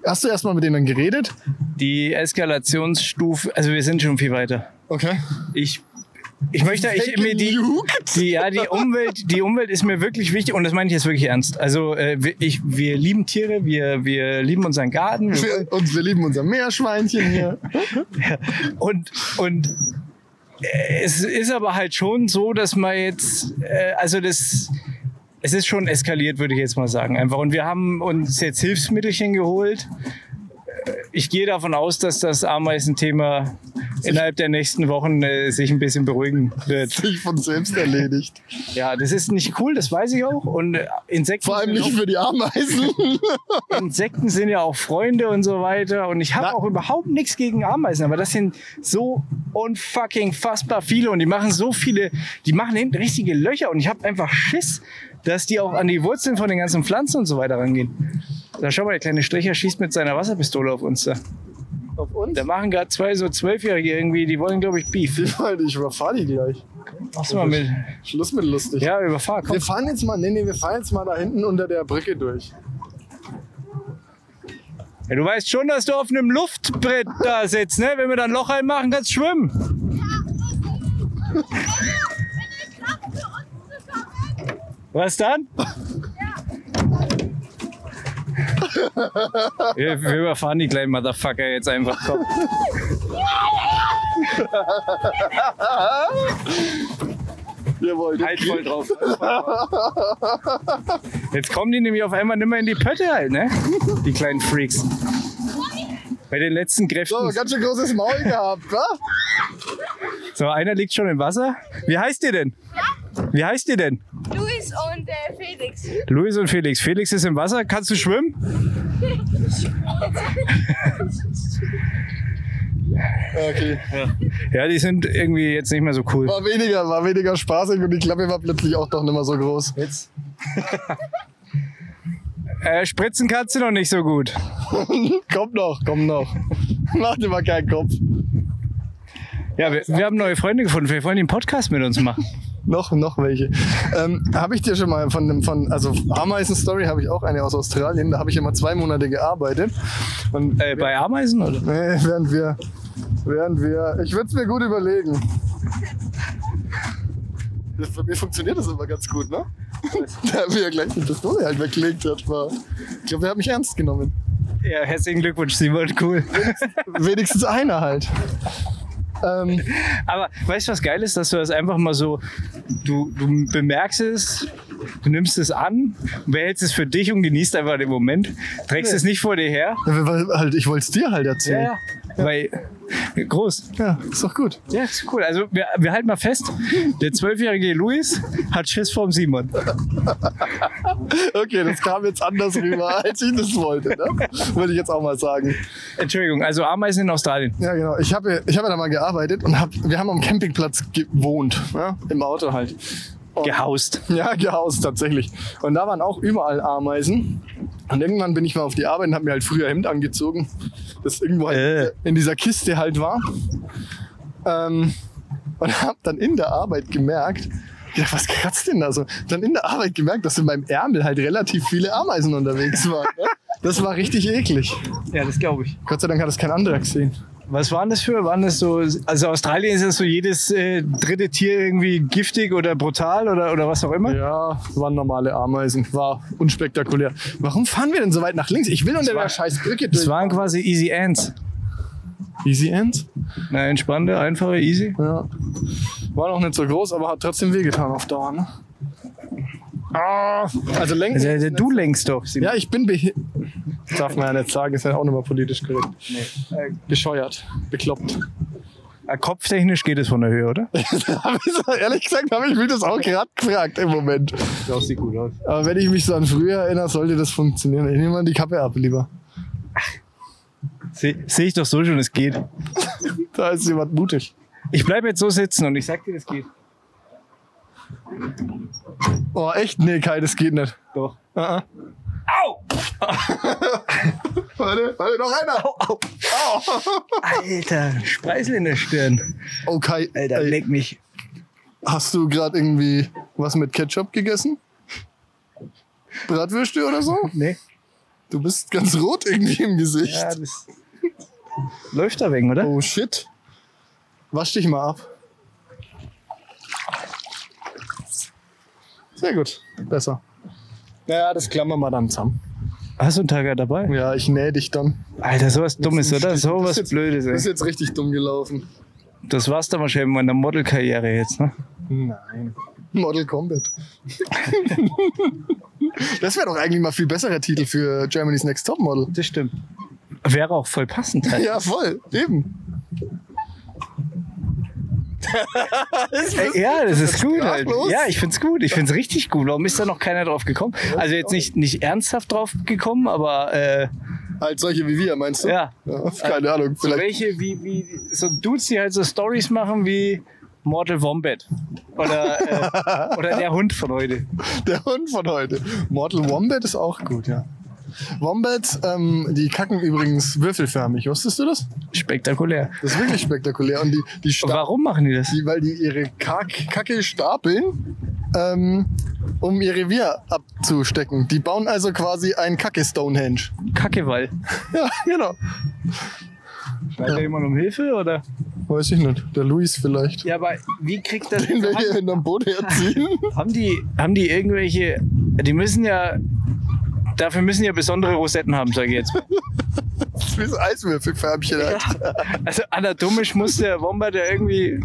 S1: Hast du erstmal mit denen geredet?
S2: Die Eskalationsstufe, also wir sind schon viel weiter.
S1: Okay.
S2: Ich, ich möchte, ich, mir die, die, ja, die Umwelt, die Umwelt ist mir wirklich wichtig und das meine ich jetzt wirklich ernst. Also äh, wir- ich, wir lieben Tiere, wir, wir lieben unseren Garten wir
S1: und wir lieben unser Meerschweinchen hier.
S2: und, und äh, es ist aber halt schon so, dass man jetzt, äh, also das, es ist schon eskaliert, würde ich jetzt mal sagen, einfach. Und wir haben uns jetzt Hilfsmittelchen geholt. Äh, Ich gehe davon aus, dass das Ameisenthema innerhalb der nächsten Wochen äh, sich ein bisschen beruhigen wird.
S1: Sich von selbst erledigt.
S2: Ja, das ist nicht cool, das weiß ich auch. Und äh, Insekten,
S1: Vor allem nicht für die Ameisen.
S2: auch, Insekten sind ja auch Freunde und so weiter. Und ich habe auch überhaupt nichts gegen Ameisen, aber das sind so unfucking fassbar viele und die machen so viele, die machen hinten richtige Löcher und ich habe einfach Schiss, dass die auch an die Wurzeln von den ganzen Pflanzen und so weiter rangehen. Da schau mal, der kleine Stricher schießt mit seiner Wasserpistole auf uns da.
S1: Auf uns?
S2: Da machen gerade zwei so Zwölfjährige irgendwie, die wollen, glaube ich, Beef.
S1: Ich überfahr die gleich.
S2: Mach's mal mit.
S1: Schluss mit lustig.
S2: Ja, überfahr, komm.
S1: Wir fahren jetzt mal, nee, nee, wir fahren jetzt mal da hinten unter der Brücke durch.
S2: Ja, du weißt schon, dass du auf einem Luftbrett da sitzt, ne? Wenn wir dann ein Loch reinmachen, kannst du schwimmen. Was dann? Wir, wir überfahren die kleinen Motherfucker jetzt einfach. Komm.
S1: Jawohl,
S2: Halt voll drauf. Jetzt kommen die nämlich auf einmal nimmer in die Pötte halt, ne? Die kleinen Freaks. Bei den letzten Kräften.
S1: So, ganz schön großes Maul gehabt, wa?
S2: So, einer liegt schon im Wasser. Wie heißt ihr denn? Wie heißt ihr denn?
S3: Luis und äh, Felix.
S2: Luis und Felix. Felix ist im Wasser. Kannst du schwimmen?
S1: Okay.
S2: Ja, die sind irgendwie jetzt nicht mehr so cool.
S1: War weniger, war weniger spaßig und die Klappe war plötzlich auch doch nicht mehr so groß.
S2: Jetzt? Äh, spritzen kannst du noch nicht so gut.
S1: Kommt noch, kommt noch. Mach dir mal keinen Kopf.
S2: Ja, wir, wir haben neue Freunde gefunden. Wir wollen den Podcast mit uns machen.
S1: Noch, noch welche. Ähm, habe ich dir schon mal von dem, von, also Ameisen-Story habe ich auch eine aus Australien. Da habe ich immer zwei Monate gearbeitet. Und
S2: Äh, bei Ameisen, oder?
S1: Nee, während wir, während wir, ich würde es mir gut überlegen. Das, bei mir funktioniert das immer ganz gut, ne? Da mir ja gleich die Pistole halt weggelegt hat, war. Ich glaube, der hat mich ernst genommen.
S2: Ja, herzlichen Glückwunsch, Simon. Cool.
S1: Wenigstens einer halt. Ähm,
S2: Aber weißt du, was geil ist, dass du das einfach mal so, du, du bemerkst es, du nimmst es an, behältst es für dich und genießt einfach den Moment. Trägst es nicht vor dir her.
S1: weil halt, ich wollte es dir halt erzählen.
S2: Weil, groß.
S1: Ja, ist doch gut.
S2: Ja, ist cool. Also wir, wir halten mal fest, der zwölfjährige Luis hat Schiss vorm Simon.
S1: Okay, das kam jetzt anders rüber, als ich das wollte. Ne? Würde ich jetzt auch mal sagen.
S2: Entschuldigung, also Ameisen in Australien.
S1: Ja, genau. Ich habe ich hab ja da mal gearbeitet und hab, wir haben am Campingplatz gewohnt. Ja? Im Auto halt.
S2: Gehaust.
S1: Ja, gehaust tatsächlich. Und da waren auch überall Ameisen. Und irgendwann bin ich mal auf die Arbeit und habe mir halt früher Hemd angezogen, das irgendwo halt
S2: Äh.
S1: in dieser Kiste halt war. Ähm, und habe dann in der Arbeit gemerkt, ich dachte, was kratzt denn da so? Dann in der Arbeit gemerkt, dass in meinem Ärmel halt relativ viele Ameisen unterwegs waren. Ne? Das war richtig eklig.
S2: Ja, das glaube ich.
S1: Gott sei Dank hat das kein anderer gesehen.
S2: Was waren das für? Waren das so, also Australien ist das so jedes äh, dritte Tier irgendwie giftig oder brutal oder, oder was auch immer?
S1: Ja, waren normale Ameisen. War unspektakulär. Warum fahren wir denn so weit nach links? Ich will unter
S2: war-
S1: der scheiß Brücke
S2: Das
S1: durch.
S2: waren quasi Easy Ants.
S1: Easy End?
S2: Na, entspannte, einfache, easy.
S1: Ja. War noch nicht so groß, aber hat trotzdem wehgetan auf Dauer. Ne? Ah, also lenken.
S2: Also, äh, du lenkst doch. Simon.
S1: Ja, ich bin behindert. Darf man ja nicht sagen, ist ja auch nochmal politisch korrekt.
S2: Äh,
S1: Bescheuert, bekloppt.
S2: kopftechnisch geht es von der Höhe, oder?
S1: Ehrlich gesagt habe ich mich das auch gerade gefragt im Moment.
S2: Das sieht gut aus.
S1: Aber wenn ich mich so an früher erinnere, sollte das funktionieren. Ich nehme mal die Kappe ab, lieber.
S2: Sehe seh ich doch so schon, es geht.
S1: Da ist jemand mutig.
S2: Ich bleibe jetzt so sitzen und ich sag dir, das geht.
S1: Oh, echt? Nee, Kai, das geht nicht.
S2: Doch.
S1: Ah, ah.
S2: Au!
S1: Warte, warte, noch einer. Au, au.
S2: Alter, Speisel in der Stirn.
S1: Okay,
S2: Alter,
S1: ey,
S2: leck mich.
S1: hast du gerade irgendwie was mit Ketchup gegessen? Bratwürste oder so?
S2: Nee.
S1: Du bist ganz rot irgendwie im Gesicht.
S2: Ja, das läuft da wegen, oder?
S1: Oh shit. Wasch dich mal ab. Sehr gut. Besser. Naja, das klammern wir dann zusammen.
S2: Hast du einen Tag dabei?
S1: Ja, ich nähe dich dann.
S2: Alter, sowas Dummes, oder? Sowas
S1: jetzt-
S2: Blödes,
S1: Das ist
S2: ey.
S1: jetzt richtig dumm gelaufen.
S2: Das war's dann wahrscheinlich in meiner Modelkarriere jetzt, ne?
S1: Nein. Model Combat. das wäre doch eigentlich mal viel besserer Titel für Germany's Next Top Model.
S2: Das stimmt. Wäre auch voll passend halt.
S1: Ja, voll. Eben.
S2: Äh, Ja, das ist gut halt. Ja, ich find's gut. Ich find's richtig gut. Warum ist da noch keiner drauf gekommen? Also jetzt nicht, nicht ernsthaft drauf gekommen, aber äh,
S1: Halt solche wie wir, meinst du?
S2: ja.
S1: keine Ahnung.
S2: So
S1: Vielleicht.
S2: welche wie, wie so Dudes, die halt so Stories machen wie Mortal Wombat. Oder, äh, oder der Hund von heute.
S1: Der Hund von heute. Mortal Wombat ist auch gut, ja. Wombats, ähm, die kacken übrigens würfelförmig. Wusstest du das?
S2: Spektakulär.
S1: Das ist wirklich spektakulär. Und die, die, sta-
S2: Warum machen die das?
S1: die weil die ihre Kack Kacke stapeln, ähm, um ihr Revier abzustecken. Die bauen also quasi ein Kacke-Stonehenge.
S2: Kackewall.
S1: Ja, genau.
S2: Schreit da jemand um Hilfe oder?
S1: Weiß ich nicht. Der Luis vielleicht.
S2: Ja, aber wie kriegt das?
S1: Den wir hier hinterm Boot herziehen.
S2: Haben die, haben die irgendwelche. Die müssen ja. Dafür müssen ja besondere Rosetten haben, sage ich jetzt.
S1: Wie so Eiswürfelfärbchen halt.
S2: Also anatomisch muss der Wombat ja irgendwie.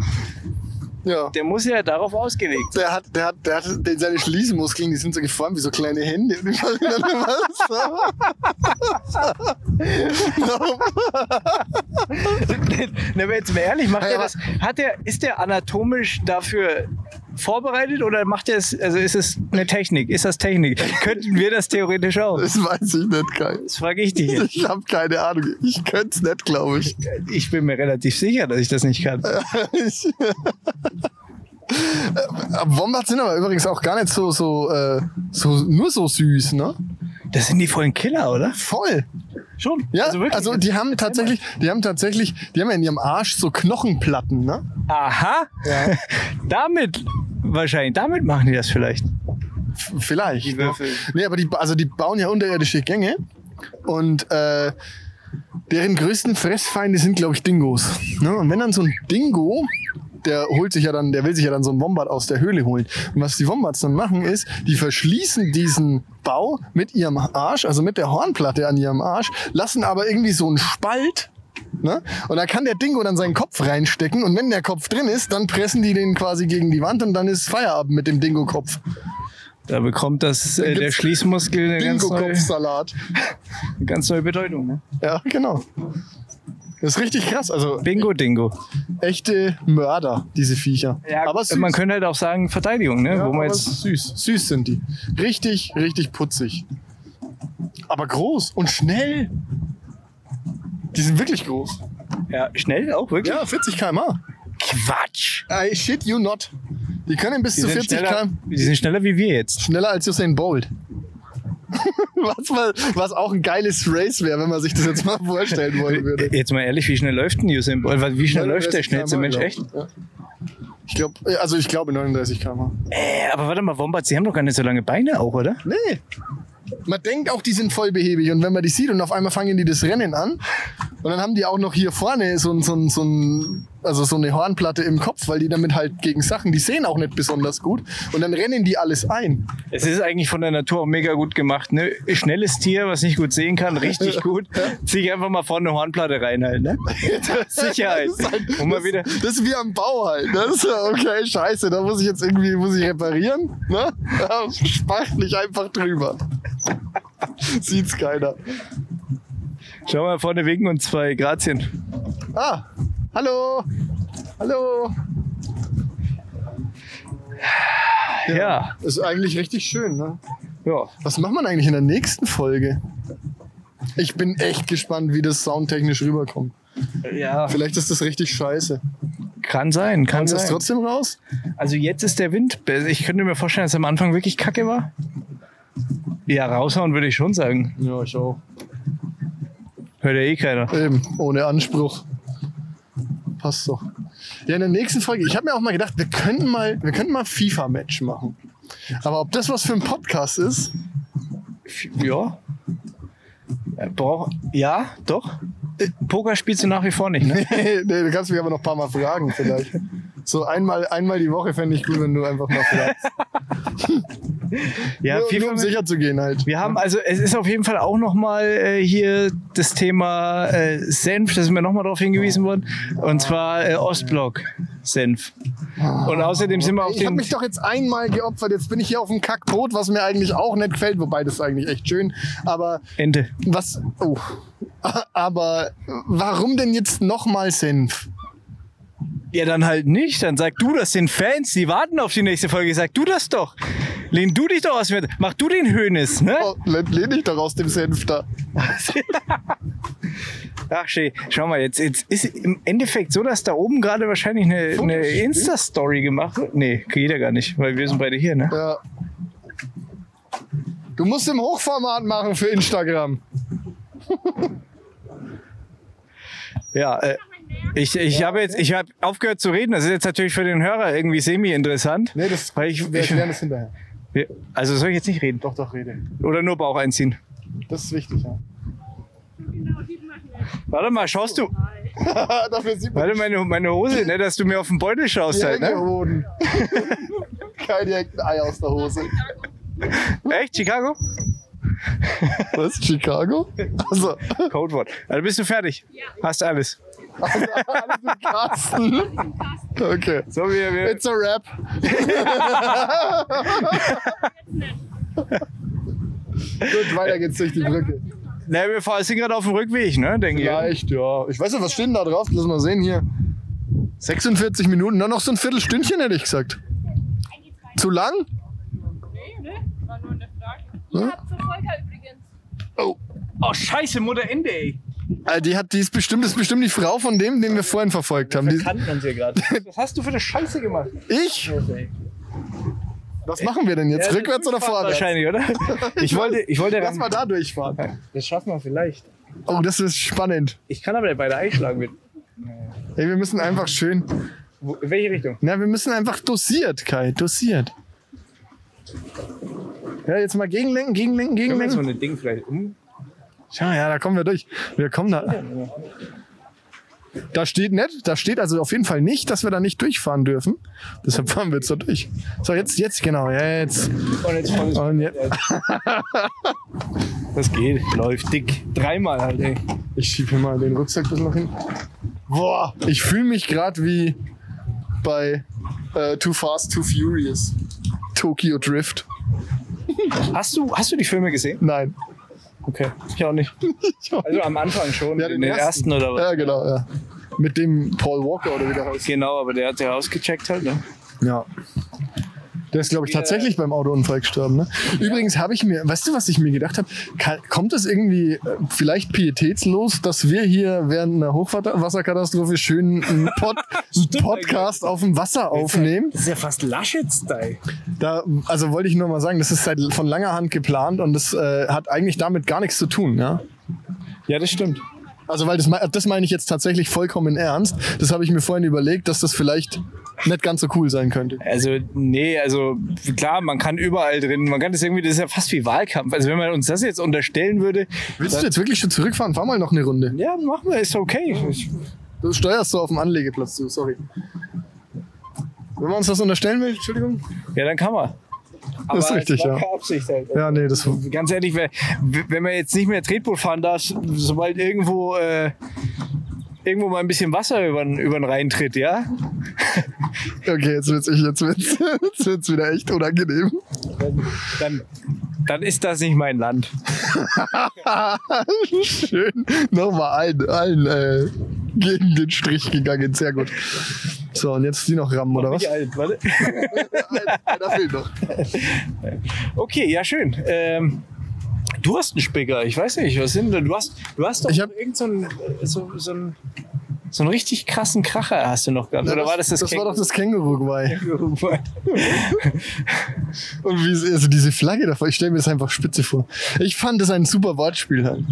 S1: Ja.
S2: Der muss ja darauf ausgelegt
S1: Der hat, der hat, der hat den- seine Schließmuskeln, die sind so geformt wie so kleine Hände. Die machen dann
S2: sein. Na, aber jetzt mal ehrlich, macht
S1: Ja,
S2: er das. Hat der, ist der anatomisch dafür vorbereitet oder macht er es, also ist es eine Technik? Ist das Technik? Könnten wir das theoretisch auch?
S1: Das weiß ich nicht, Kai.
S2: Das frage ich dich jetzt.
S1: Ich habe keine Ahnung. Ich könnte es nicht, glaube ich.
S2: Ich bin mir relativ sicher, dass ich das nicht kann.
S1: Wombats sind aber übrigens auch gar nicht so, so, äh, so nur so süß, ne?
S2: Das sind die vollen Killer, oder?
S1: Voll.
S2: Schon.
S1: Ja,
S2: Also
S1: also,
S2: wirklich.
S1: die haben tatsächlich, die haben tatsächlich, die haben ja in ihrem Arsch so Knochenplatten, ne?
S2: Aha. damit wahrscheinlich. Damit machen die das vielleicht.
S1: F- Vielleicht.
S2: Die Würfel.
S1: Nee, aber die, also die bauen ja unterirdische Gänge und äh, deren größten Fressfeinde sind, glaube ich, Dingos. Ne? Und wenn dann so ein Dingo, der holt sich ja dann, der will sich ja dann so ein Wombat aus der Höhle holen. Und was die Wombats dann machen ist, die verschließen diesen Bau mit ihrem Arsch, also mit der Hornplatte an ihrem Arsch, lassen aber irgendwie so einen Spalt Ne? Und da kann der Dingo dann seinen Kopf reinstecken und wenn der Kopf drin ist, dann pressen die den quasi gegen die Wand und dann ist Feierabend mit dem Dingo-Kopf.
S2: Da bekommt das äh, der Schließmuskel eine ganz neue, eine ganz neue Bedeutung. Ne?
S1: Ja, genau. Das ist richtig krass. Also
S2: Bingo Dingo.
S1: echte Mörder, diese Viecher. aber süß.
S2: man könnte halt auch sagen Verteidigung, ne?
S1: ja,
S2: wo man jetzt
S1: süß. Süß sind die. Richtig, richtig putzig. Aber groß und schnell. Die sind wirklich groß.
S2: ja, schnell auch wirklich.
S1: Ja, 40 km/h.
S2: Quatsch.
S1: I shit you not. Die können bis
S2: Die
S1: zu
S2: sind,
S1: 40
S2: schneller,
S1: km.
S2: die sind schneller wie wir jetzt.
S1: Schneller als Usain Bolt. was, mal, was auch ein geiles Race wäre, wenn man sich das jetzt mal vorstellen wollen würde.
S2: Jetzt mal ehrlich, wie schnell läuft denn Usain Bolt? Wie schnell läuft der
S1: 39
S2: schnellste Mensch?
S1: glaub
S2: Echt?
S1: ich. Ja. Ich glaube, also ich glaube 39 km/h.
S2: Äh, aber warte mal, Wombats, die haben doch gar nicht so lange Beine auch, oder?
S1: Nee. Man denkt auch, die sind voll behäbig und wenn man die sieht und auf einmal fangen die das Rennen an und dann haben die auch noch hier vorne so, ein, so, ein, so, ein, also so eine Hornplatte im Kopf, weil die damit halt gegen Sachen, die sehen auch nicht besonders gut und dann rennen die alles ein.
S2: Es ist eigentlich von der Natur auch mega gut gemacht. Ne? Schnelles Tier, was nicht gut sehen kann, richtig gut. Zieh einfach mal vorne eine Hornplatte rein halt. Ne? Sicherheit.
S1: Das ist halt-
S2: Und mal wieder.
S1: das ist wie am Bau halt. Das ist ja okay, scheiße, da muss ich jetzt irgendwie muss ich reparieren. Ne? Ja, Spachtel ich einfach drüber. Sieht's keiner.
S2: Schau mal vorne winken und zwei Grazien.
S1: Ah, hallo. Hallo.
S2: Ja.
S1: Ist eigentlich richtig schön, ne?
S2: ja.
S1: Was macht man eigentlich in der nächsten Folge? Ich bin echt gespannt, wie das soundtechnisch rüberkommt.
S2: Ja.
S1: Vielleicht ist das richtig scheiße.
S2: Kann sein, kann
S1: Kannst du das
S2: sein.
S1: trotzdem raus?
S2: Also jetzt ist der Wind. besser. Ich könnte mir vorstellen, dass er am Anfang wirklich kacke war. Ja, raushauen würde ich schon sagen.
S1: Ja, ich auch.
S2: Hört ja eh keiner.
S1: Eben, ohne Anspruch. Passt doch. Ja, in der nächsten Folge, ich habe mir auch mal gedacht, wir könnten mal, wir könnten mal FIFA-Match machen. Aber ob das was für ein Podcast ist,
S2: Ja. Äh, Brauch, ja, doch. Äh, Poker spielst du nach wie vor nicht, ne?
S1: nee, du kannst mich aber noch ein paar Mal fragen vielleicht. So einmal, einmal die Woche fände ich gut, wenn du einfach mal.
S2: Ja,
S1: nur, nur um sicher zu gehen halt.
S2: Wir haben also, es ist auf jeden Fall auch nochmal äh, hier das Thema äh, Senf, da sind wir nochmal darauf hingewiesen worden. Und zwar äh, Ostblock Senf. Und außerdem sind wir auf
S1: Ich habe mich doch jetzt einmal geopfert. Jetzt bin ich hier auf dem Kackbrot, was mir eigentlich auch nicht gefällt, wobei das ist eigentlich echt schön. Aber
S2: Ente.
S1: was? Oh. Aber warum denn jetzt nochmal Senf?
S2: Ja, dann halt nicht. Dann sag du das den Fans, die warten auf die nächste Folge. Sag du das doch. Lehn du dich doch aus mir. Mach du den Hönes, ne?
S1: Oh, lehne ich doch aus dem Senf da.
S2: Ach, schön. Schau mal, jetzt, jetzt ist im Endeffekt so, dass da oben gerade wahrscheinlich eine, eine Insta-Story gemacht wird. Nee, geht ja gar nicht, weil wir sind beide hier, ne?
S1: Ja. Du musst im Hochformat machen für Instagram.
S2: Ja, äh, ich, ich habe jetzt, ich habe aufgehört zu reden. Das ist jetzt natürlich für den Hörer irgendwie semi-interessant.
S1: Nee, das
S2: Weil ich,
S1: wir
S2: ich,
S1: erklären das hinterher.
S2: also soll ich jetzt nicht reden?
S1: Doch, doch, rede.
S2: Oder nur Bauch einziehen?
S1: Das ist wichtig, ja.
S2: Warte mal, schaust du?
S1: Dafür sieht man
S2: Warte, meine, meine Hose, ne, dass du mir auf den Beutel schaust
S1: die
S2: halt, ne?
S1: Kein direkt ein Ei aus der Hose.
S2: Echt, Chicago?
S1: Was? Chicago? Also,
S2: Codewort. Also bist du fertig? Hast alles.
S1: Alles im Kasten. Okay.
S2: So, wir, wir,
S1: It's a rap. Gut, weiter geht's durch die Brücke.
S2: ne, wir fahren- sind gerade auf dem Rückweg, ne, denke ich.
S1: Vielleicht, ja. Ich weiß nicht, was steht denn da drauf? Lass mal sehen hier. 46 Minuten, nur noch so ein Viertelstündchen, hätte ich gesagt. Zu lang?
S3: War nur eine Frage.
S1: Hm?
S3: Ihr habt Verfolger übrigens.
S1: Oh.
S2: Oh, scheiße, Mutter Ende, ey.
S1: Äh, Die, hat, die ist bestimmt, ist bestimmt die Frau von dem, den wir vorhin verfolgt haben. Die,
S2: Kannten uns hier gerade. Was hast du für eine Scheiße gemacht?
S1: ich? Was machen wir denn jetzt? Rückwärts oder vorwärts?
S2: Wahrscheinlich, oder? Ich wollte, ich wollte
S1: Lass mal da durchfahren.
S2: Das schaffen wir vielleicht.
S1: Oh, das ist spannend.
S2: Ich kann aber beide einschlagen mit.
S1: Ey, wir müssen einfach schön.
S2: Wo, in welche Richtung?
S1: Na, wir müssen einfach dosiert, Kai, dosiert. Ja, jetzt mal gegenlenken, gegenlenken,
S2: Können wir so
S1: gegenlenken.
S2: ein Ding vielleicht um?
S1: Schau, ja, da kommen wir durch. Wir kommen da. Da steht nicht, da steht also auf jeden Fall nicht, dass wir da nicht durchfahren dürfen. Deshalb fahren wir jetzt da durch. So, jetzt, jetzt, genau, jetzt.
S2: Und jetzt volles
S1: Und jetzt.
S2: Das geht, läuft dick. Dreimal halt, ey.
S1: Ich schiebe hier mal den Rucksack bis nach hinten. Boah, ich fühle mich gerade wie bei äh, Too Fast, Too Furious. Tokyo Drift.
S2: Hast du, hast du die Filme gesehen?
S1: Nein.
S2: Okay, ich auch nicht. Also am Anfang schon,
S1: Ja,
S2: den, den ersten. oder was?
S1: Ja, genau, ja. Mit dem Paul Walker oder wie der heißt.
S2: Genau, aber der hat ja ausgecheckt halt, ne?
S1: Ja. Der ist, glaube ich, tatsächlich beim Autounfall gestorben. Ne? Übrigens habe ich mir, weißt du, was ich mir gedacht habe? Kommt es irgendwie äh, vielleicht pietätslos, dass wir hier während einer Hochwasserkatastrophe schön einen, Pod einen Podcast auf dem Wasser aufnehmen?
S2: Das ist ja fast Laschet-Style.
S1: Da, also wollte ich nur mal sagen, das ist seit von langer Hand geplant und das äh, hat eigentlich damit gar nichts zu tun. Ja?
S2: Ja, das stimmt.
S1: Also weil das, das meine ich jetzt tatsächlich vollkommen ernst. Das habe ich mir vorhin überlegt, dass das vielleicht nicht ganz so cool sein könnte.
S2: Also, nee, also klar, man kann überall drin, man kann das irgendwie, das ist ja fast wie Wahlkampf. Also wenn man uns das jetzt unterstellen würde,
S1: Willst du jetzt wirklich schon zurückfahren? Fahr mal noch eine Runde.
S2: ja, machen wir, ist okay.
S1: Du steuerst so auf dem Anlegeplatz zu, sorry. Wenn man uns das unterstellen will, Entschuldigung.
S2: ja, dann kann man. Aber
S1: Das ist richtig, ja.
S2: Absicht halt.
S1: Ja, nee, das.
S2: Ganz ehrlich, wenn man jetzt nicht mehr Tretboot fahren darf, sobald irgendwo, äh, irgendwo mal ein bisschen Wasser über den, über den Rhein tritt, ja,
S1: Okay, jetzt wird's, jetzt wird's, jetzt wird's wieder echt unangenehm.
S2: dann, dann ist das nicht mein Land.
S1: Schön. Nochmal allen, allen äh, gegen den Strich gegangen. Sehr gut. So, und jetzt die noch rammen, oder was?
S2: Alt, warte.
S1: da fehlt noch.
S2: Okay, ja, schön. Ähm, du hast einen Spicker, ich weiß nicht, was sind denn? Du hast, du hast doch
S1: Ich hab-
S2: irgend so einen, so, so einen, so einen richtig krassen Kracher hast du noch gehabt. Oder war das das,
S1: Das war doch
S2: Känguru?
S1: das Känguru-Geweih.
S2: Känguru?
S1: Und wie, also diese Flagge davor, ich stelle mir das einfach spitze vor. Ich fand das ein super Wortspiel halt.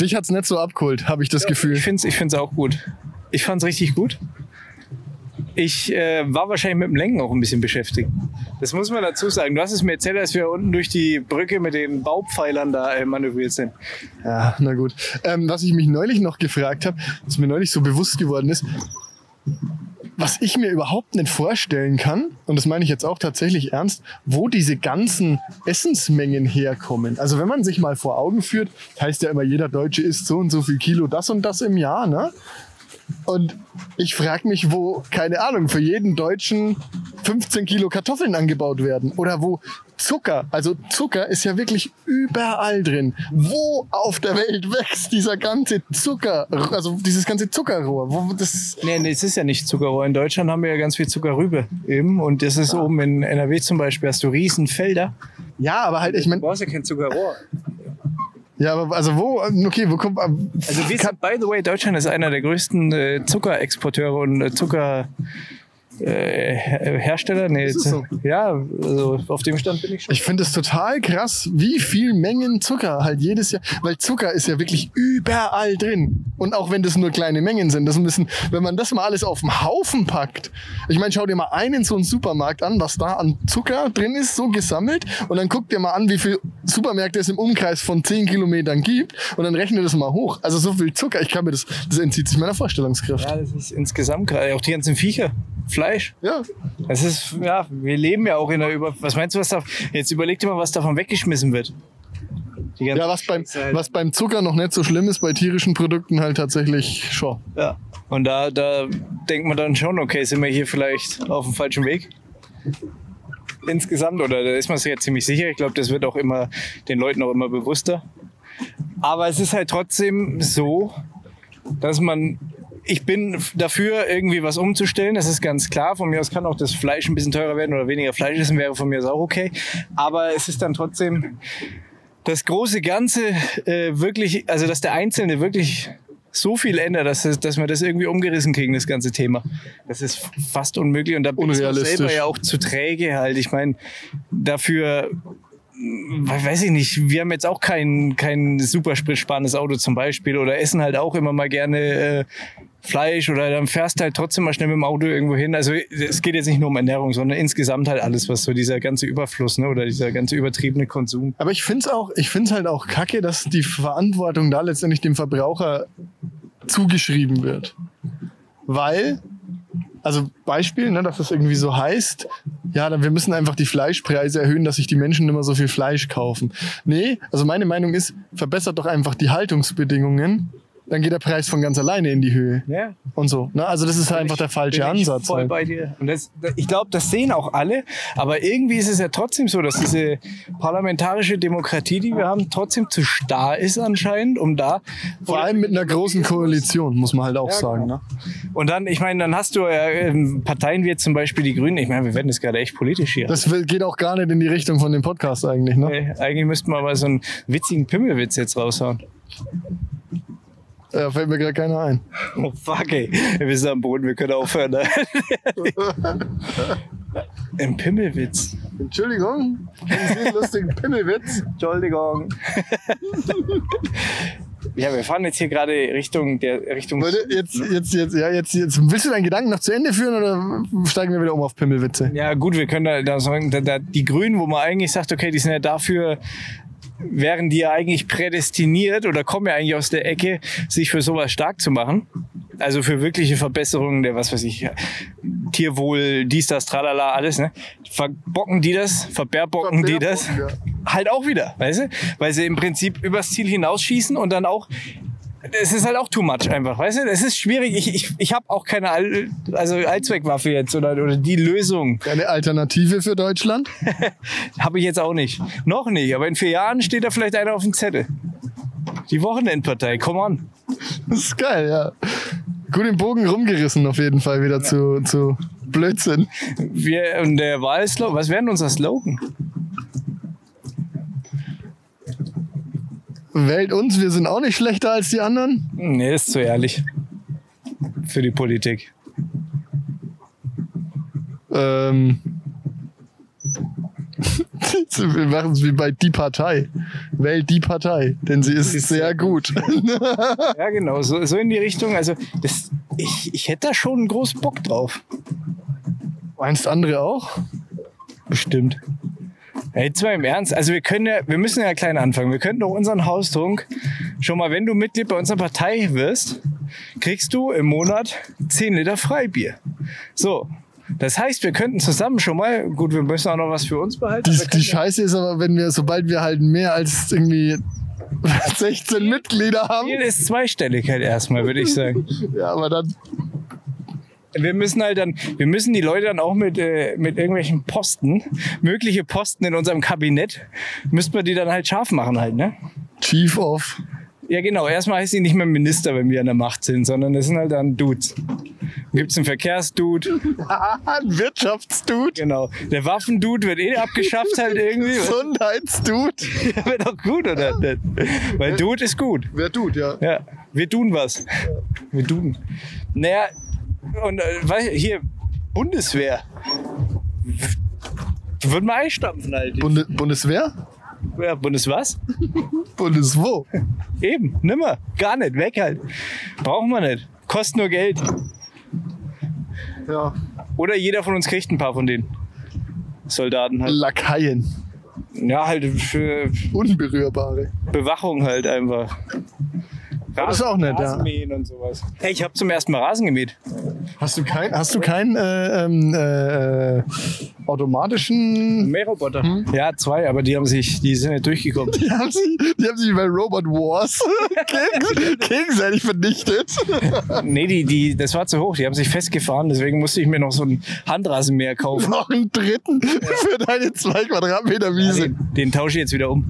S1: Dich hat's nicht so abgeholt, habe ich das Gefühl.
S2: Ich finde es ich find's auch gut. Ich fand es richtig gut. Ich äh, war wahrscheinlich mit dem Lenken auch ein bisschen beschäftigt. Das muss man dazu sagen. Du hast es mir erzählt, als wir unten durch die Brücke mit den Baupfeilern da äh, manövriert sind.
S1: Ja, na gut. Ähm, was ich mich neulich noch gefragt habe, was mir neulich so bewusst geworden ist, was ich mir überhaupt nicht vorstellen kann, und das meine ich jetzt auch tatsächlich ernst, wo diese ganzen Essensmengen herkommen. Also wenn man sich mal vor Augen führt, heißt ja immer, jeder Deutsche isst so und so viel Kilo das und das im Jahr, ne? Und ich frage mich, wo, keine Ahnung, für jeden Deutschen 15 Kilo Kartoffeln angebaut werden. Oder wo Zucker, also Zucker ist ja wirklich überall drin. Wo auf der Welt wächst dieser ganze Zucker, also dieses ganze Zuckerrohr? Wo das
S2: Nee, nee, es ist ja nicht Zuckerrohr. In Deutschland haben wir ja ganz viel Zuckerrübe eben. Und das ist oben in NRW zum Beispiel, hast du Riesenfelder.
S1: ja, aber halt, ich meine,
S2: brauchst ja kein Zuckerrohr.
S1: Ja, aber also wo, okay, wo kommt,
S2: Also wir sind, by the way, Deutschland ist einer der größten äh, Zuckerexporteure und äh, Zucker... Äh, Hersteller? Nee,
S1: Ist es so?
S2: ja, also auf dem Stand bin ich schon.
S1: Ich finde es total krass, wie viel Mengen Zucker halt jedes Jahr, weil Zucker ist ja wirklich überall drin. Und auch wenn das nur kleine Mengen sind, das müssen, wenn man das mal alles auf den Haufen packt. Ich meine, schau dir mal einen so einen Supermarkt an, was da an Zucker drin ist, so gesammelt. Und dann guck dir mal an, wie viel Supermärkte es im Umkreis von 10 Kilometern gibt. Und dann rechne das mal hoch. Also so viel Zucker, ich kann mir das, das entzieht sich meiner Vorstellungskraft.
S2: Ja, das ist insgesamt gerade auch die ganzen Viecher. Fleisch.
S1: Ja.
S2: Das ist, ja, wir leben ja auch in der Über. Was meinst du, was da. Jetzt überleg dir mal, was davon weggeschmissen wird.
S1: Ja, was beim,
S2: halt.
S1: was beim Zucker noch nicht so schlimm ist, bei tierischen Produkten halt tatsächlich schon.
S2: Ja. Und da, da denkt man dann schon, okay, sind wir hier vielleicht auf dem falschen Weg? Insgesamt, oder da ist man sich ja ziemlich sicher. Ich glaube, das wird auch immer den Leuten auch immer bewusster. Aber es ist halt trotzdem so, dass man. Ich bin dafür, irgendwie was umzustellen. Das ist ganz klar. Von mir aus kann auch das Fleisch ein bisschen teurer werden oder weniger Fleisch essen, wäre von mir aus auch okay. Aber es ist dann trotzdem das große Ganze äh, wirklich, also dass der Einzelne wirklich so viel ändert, dass, dass wir das irgendwie umgerissen kriegen, das ganze Thema. Das ist fast unmöglich und da bin ich selber ja auch zu träge halt. Ich meine, dafür mm, weiß ich nicht, wir haben jetzt auch kein, kein super spritsparendes Auto zum Beispiel oder essen halt auch immer mal gerne äh, Fleisch oder dann fährst halt trotzdem mal schnell mit dem Auto irgendwo hin. Also es geht jetzt nicht nur um Ernährung, sondern insgesamt halt alles, was so dieser ganze Überfluss ne, oder dieser ganze übertriebene Konsum.
S1: Aber ich finde es auch, ich finde halt auch kacke, dass die Verantwortung da letztendlich dem Verbraucher zugeschrieben wird. Weil, also Beispiel, ne, dass es irgendwie so heißt, ja, dann wir müssen einfach die Fleischpreise erhöhen, dass sich die Menschen nicht mehr so viel Fleisch kaufen. Nee, also meine Meinung ist, verbessert doch einfach die Haltungsbedingungen, dann geht der Preis von ganz alleine in die Höhe.
S2: Ja,
S1: Und so. Ne? Also das ist halt einfach der falsche
S2: bin ich
S1: Ansatz.
S2: Voll
S1: Halt.
S2: bei dir. Und das, ich glaube, das sehen auch alle. Aber irgendwie ist es ja trotzdem so, dass diese parlamentarische Demokratie, die wir haben, trotzdem zu starr ist anscheinend, um da.
S1: Vor allem mit einer großen Koalition, muss man halt auch
S2: Ja,
S1: sagen.
S2: genau.
S1: Ne?
S2: Und dann, ich meine, dann hast du ja ähm, Parteien wie jetzt zum Beispiel die Grünen. Ich meine, wir werden jetzt gerade echt politisch hier.
S1: Das geht auch gar nicht in die Richtung von dem Podcast eigentlich. Ne?
S2: Ey, eigentlich müssten wir mal so einen witzigen Pimmelwitz jetzt raushauen.
S1: Ja, fällt mir gerade keiner ein.
S2: Oh fuck, ey. Wir sind am Boden, wir können aufhören. Ne? Ein Pimmelwitz.
S1: Entschuldigung, Sie einen lustigen Pimmelwitz?
S2: Entschuldigung. ja, wir fahren jetzt hier gerade Richtung der Richtung.
S1: Leute, jetzt, jetzt, jetzt, ja, jetzt, jetzt, willst du deinen Gedanken noch zu Ende führen oder steigen wir wieder um auf Pimmelwitze?
S2: Ja, gut, wir können da, da sagen, da, da, die Grünen, wo man eigentlich sagt, okay, die sind ja dafür, wären die ja eigentlich prädestiniert oder kommen ja eigentlich aus der Ecke, sich für sowas stark zu machen. Also für wirkliche Verbesserungen der, was weiß ich, Tierwohl, dies, das, tralala, alles, ne? Verbocken die das, verberbocken die das. Halt auch wieder, weißt du? Weil sie im Prinzip übers Ziel hinausschießen und dann auch es ist halt auch too much einfach, weißt du? Es ist schwierig. Ich, ich, ich habe auch keine All, also Allzweckwaffe jetzt oder, oder die Lösung.
S1: Eine Alternative für Deutschland?
S2: Habe ich jetzt auch nicht. Noch nicht, aber in vier Jahren steht da vielleicht einer auf dem Zettel. Die Wochenendpartei, come on.
S1: Das ist geil, ja. Gut den Bogen rumgerissen auf jeden Fall wieder zu, zu Blödsinn.
S2: Wir, und der Wahlslogan, was wäre denn unser Slogan?
S1: Wählt uns, wir sind auch nicht schlechter als die anderen.
S2: Nee, ist zu ehrlich. Für die Politik.
S1: Ähm, Wir machen es wie bei Die Partei. Wählt die Partei, denn sie ist, sehr gut.
S2: Ja, genau, so, so in die Richtung. Also, das, ich, ich hätte da schon einen großen Bock drauf.
S1: Meinst andere auch?
S2: Bestimmt. Jetzt mal im Ernst. Also wir können ja, wir müssen ja klein anfangen. Wir könnten doch unseren Haustrunk schon mal, wenn du Mitglied bei unserer Partei wirst, kriegst du im Monat 10 Liter Freibier. So. Das heißt, wir könnten zusammen schon mal, gut, wir müssen auch noch was für uns behalten.
S1: Die, die Scheiße ist aber, wenn wir, sobald wir halt mehr als irgendwie 16 Mitglieder haben.
S2: Ziel ist Zweistelligkeit erstmal, würde ich sagen.
S1: Ja, aber dann.
S2: Wir müssen halt dann, wir müssen die Leute dann auch mit, äh, mit irgendwelchen Posten, mögliche Posten in unserem Kabinett, müssten wir die dann halt scharf machen halt, ne?
S1: Chief of.
S2: Ja, genau. Erstmal heißt sie nicht mehr Minister, wenn wir an der Macht sind, sondern das sind halt dann Dudes. Gibt es einen Verkehrsdude,
S1: Ein Wirtschaftsdude.
S2: genau. Der Waffendude wird eh abgeschafft halt irgendwie.
S1: Gesundheitsdude.
S2: Wäre doch gut, oder? nicht? Weil Dude ist gut.
S1: Wer tut, ja.
S2: Ja, wir tun was. Wir tun. Naja, und äh, hier, Bundeswehr. Würden mal einstampfen halt.
S1: Bunde, Bundeswehr?
S2: Ja, Bundeswas?
S1: Bundeswo?
S2: Eben, nimmer. Gar nicht, weg halt. Brauchen wir nicht. Kostet nur Geld.
S1: Ja.
S2: Oder jeder von uns kriegt ein paar von den Soldaten halt.
S1: Lakaien.
S2: Ja, halt für
S1: Unberührbare.
S2: Bewachung halt einfach.
S1: Das ist auch nett, ja.
S2: Rasenmähen und sowas. Hey, ich habe zum ersten Mal Rasen gemäht.
S1: Hast du kein, hast du keinen äh, ähm, äh, automatischen.
S2: Mähroboter. Ja, zwei, aber die haben sich, die sind nicht durchgekommen.
S1: Die haben sich, die haben sich bei Robot Wars geg- gegenseitig vernichtet.
S2: nee, die, die, das war zu hoch. Die haben sich festgefahren, deswegen musste ich mir noch so einen Handrasenmäher kaufen.
S1: Noch einen dritten für deine zwei Quadratmeter Wiese.
S2: Den, den tausche ich jetzt wieder um.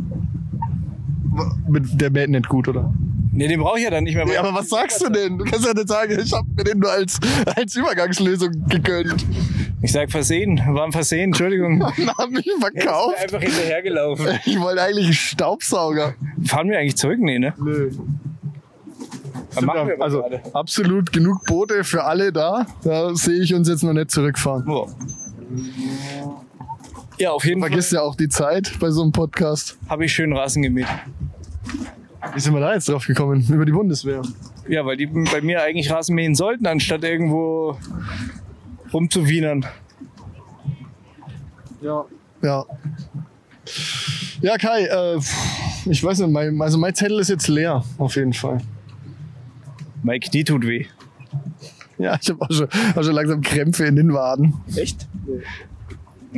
S1: Mit der mäht nicht gut, oder?
S2: Nee, den brauche ich ja dann nicht mehr.
S1: Ja, aber was sagst du denn? Du kannst ja nicht sagen, ich habe mir den nur als, als Übergangslösung gegönnt.
S2: Ich sag Versehen, war ein Versehen, Entschuldigung.
S1: Und hab mich
S2: Ist mir
S1: verkauft.
S2: einfach hinterhergelaufen.
S1: Ich wollte eigentlich einen Staubsauger.
S2: Fahren wir eigentlich zurück? Nee, ne?
S1: Nö.
S2: Machen wir
S1: Also
S2: gerade.
S1: absolut genug Boote für alle da. Da sehe ich uns jetzt noch nicht zurückfahren.
S2: Boah. Ja, auf jeden
S1: Vergiss ja auch die Zeit bei so einem Podcast.
S2: Fall habe ich schön Rasen gemäht.
S1: Wie sind wir da jetzt drauf gekommen? Über die Bundeswehr.
S2: Ja, weil die bei mir eigentlich Rasen mähen sollten, anstatt irgendwo rumzuwienern.
S1: Ja. Ja. Ja, Kai, äh, ich weiß nicht, mein, also mein Zettel ist jetzt leer, auf jeden Fall.
S2: Mein Knie tut weh.
S1: Ja, ich habe auch schon, auch schon langsam Krämpfe in den Waden.
S2: Echt?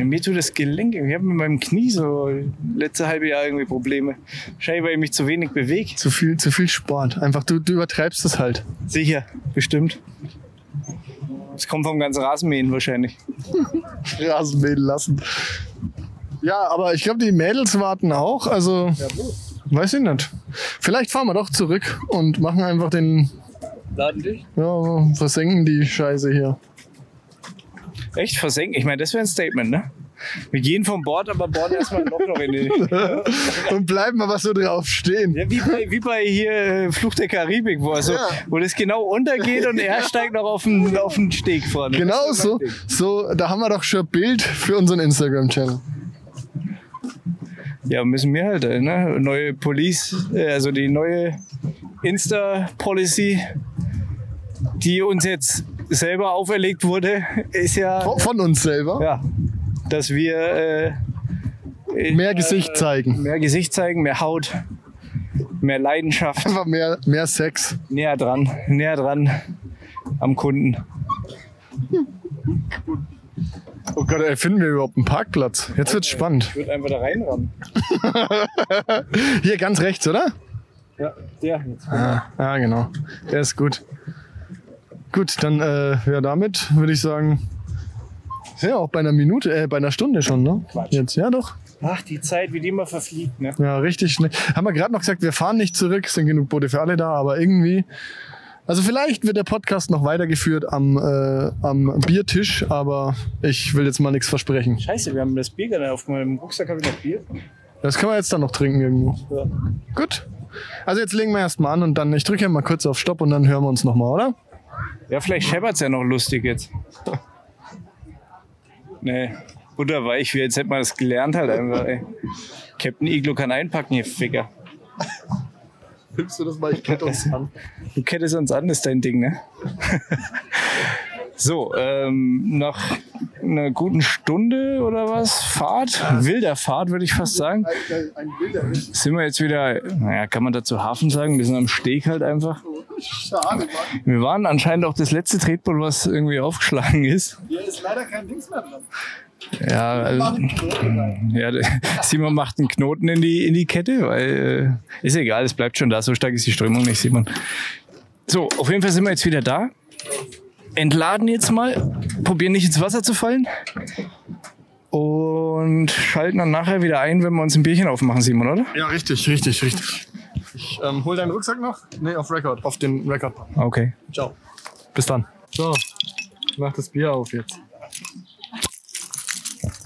S2: Mir tut das Gelenk, ich habe mit meinem Knie so letzte halbe Jahr irgendwie Probleme. Wahrscheinlich, weil ich mich zu wenig bewege.
S1: Zu viel, zu viel Sport. Einfach, du, du übertreibst es halt.
S2: Sicher, bestimmt. Das kommt vom ganzen Rasenmähen wahrscheinlich.
S1: Rasenmähen lassen. Ja, aber ich glaube, die Mädels warten auch. Also, weiß ich nicht. Vielleicht fahren wir doch zurück und machen einfach den,
S2: Laden dich?
S1: ja, versenken die Scheiße hier.
S2: Echt versenken? Ich meine, das wäre ein Statement, ne? Wir gehen vom Bord, aber bohren erstmal ein Loch noch in den.
S1: Und bleiben aber so drauf stehen.
S2: Ja, wie bei, wie bei hier äh, Fluch der Karibik, wo, also,
S1: Ja.
S2: wo das genau untergeht und er steigt noch auf den, auf den Steg vorne.
S1: Genau so. So, da haben wir doch schon ein Bild für unseren Instagram-Channel.
S2: Ja, müssen wir halt, äh, ne? Neue Police, äh, also die neue Insta-Policy, die uns jetzt selber auferlegt wurde, ist ja,
S1: Von- Von uns selber.
S2: ja dass wir äh,
S1: Mehr Gesicht zeigen.
S2: mehr Gesicht zeigen, mehr Haut, mehr Leidenschaft,
S1: Einfach mehr, mehr Sex.
S2: näher dran, näher dran am Kunden.
S1: Oh Gott, ey, finden wir überhaupt einen Parkplatz? Jetzt wird's spannend.
S2: Ich würde einfach da reinrammen.
S1: Hier ganz rechts, oder?
S2: Ja, der jetzt.
S1: Ah, ja, genau. Der ist gut. Gut, dann äh, ja, damit würde ich sagen, ja auch bei einer Minute, äh, bei einer Stunde schon, ne?
S2: Quatsch.
S1: Jetzt, ja doch.
S2: Ach, die Zeit, wie die immer verfliegt, ne?
S1: Ja, richtig schnell. Haben wir gerade noch gesagt, wir fahren nicht zurück, es sind genug Boote für alle da, aber irgendwie. Also vielleicht wird der Podcast noch weitergeführt am, äh, am Biertisch, aber ich will jetzt mal nichts versprechen.
S2: Scheiße, wir haben das Bier gerade auf meinem Rucksack, habe ich noch Bier.
S1: Das können wir jetzt dann noch trinken irgendwo.
S2: Ja.
S1: Gut. Also jetzt legen wir erstmal an und dann, ich drücke mal kurz auf Stopp und dann hören wir uns nochmal, oder?
S2: Ja, vielleicht scheppert's ja noch lustig jetzt. Nee. Butterweich, wie jetzt hätte man das gelernt halt einfach, ey. Captain Iglo kann einpacken, ihr Ficker.
S1: Nimmst du das mal? Ich kette uns an.
S2: Du kettest uns an, ist dein Ding, ne? So, ähm, nach einer guten Stunde oder was, Fahrt, wilder Fahrt würde ich fast sagen, sind wir jetzt wieder, naja, kann man dazu Hafen sagen, wir sind am Steg halt einfach. Wir waren anscheinend auch das letzte Tretboot, was irgendwie aufgeschlagen ist.
S1: Hier ist leider kein Dings mehr dran.
S2: Ja, also, ja, Simon macht einen Knoten in die, in die Kette, weil äh, ist egal, es bleibt schon da. So stark ist die Strömung nicht, Simon. So, auf jeden Fall sind wir jetzt wieder da. Entladen jetzt mal, probieren nicht ins Wasser zu fallen und schalten dann nachher wieder ein, wenn wir uns ein Bierchen aufmachen, Simon, oder?
S1: Ja, richtig, richtig, richtig. Ich ähm, hol deinen Rucksack noch? Nee, auf Record. Auf den Record.
S2: Okay.
S1: Ciao. Bis dann. So, ich mach das Bier auf jetzt.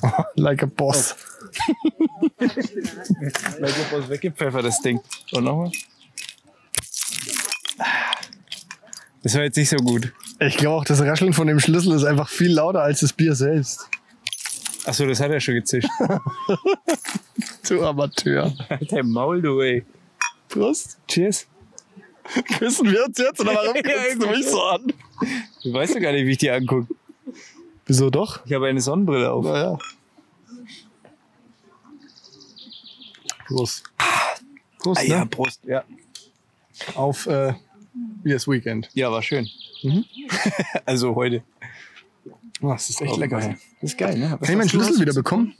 S1: like a boss.
S2: Vielleicht was weggepfeffert, das Ding. Und nochmal. Das war jetzt nicht so gut.
S1: Ich glaube auch, das Rascheln von dem Schlüssel ist einfach viel lauter als das Bier selbst.
S2: Achso, das hat er schon gezischt.
S1: Du Amateur.
S2: Der Maul, du, ey.
S1: Prost.
S2: Cheers.
S1: Küssen wir uns jetzt oder warum
S2: Ja,
S1: guckst du mich so an?
S2: Du weißt doch gar nicht, wie ich die angucke.
S1: Wieso doch?
S2: Ich habe eine Sonnenbrille auf.
S1: Naja. Prost. Prost,
S2: Ah, ja,
S1: ne?
S2: Prost. Ja.
S1: Auf äh, Yes Weekend.
S2: ja, war schön. also heute.
S1: Oh, das ist echt lecker.
S2: Das ist geil, ne?
S1: Kann ich meinen Schlüssel wieder bekommen?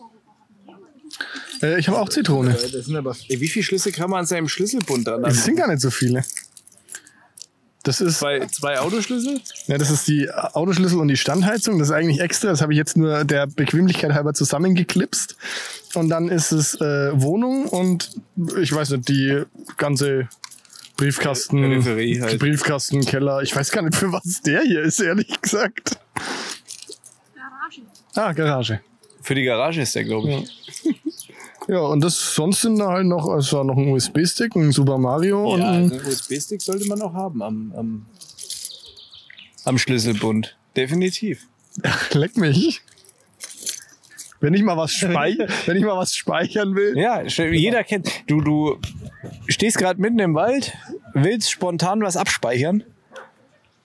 S1: Äh, ich habe auch Zitrone.
S2: Das sind aber, ey, wie viele Schlüssel kann man an seinem Schlüsselbund dran
S1: Das sind gar nicht so viele. Das ist,
S2: Zwei, zwei Autoschlüssel?
S1: ja, das ist die Autoschlüssel und die Standheizung. Das ist eigentlich extra. Das habe ich jetzt nur der Bequemlichkeit halber zusammengeklipst. Und dann ist es äh, Wohnung und ich weiß nicht, die ganze Briefkasten,
S2: Peripherie halt.
S1: Briefkasten, Keller. Ich weiß gar nicht, für was der hier ist, ehrlich gesagt.
S3: Garage.
S1: Ah, Garage.
S2: Für die Garage ist der, glaube ich.
S1: Ja, und das sonst sind da halt noch, es war noch ein USB-Stick, ein Super Mario und
S2: Ja,
S1: ein,
S2: USB-Stick sollte man auch haben am, am, am Schlüsselbund. Definitiv.
S1: leck mich. Wenn ich mal was speichern, wenn ich mal was speichern will.
S2: Ja, jeder kennt. Du, du stehst gerade mitten im Wald, willst spontan was abspeichern,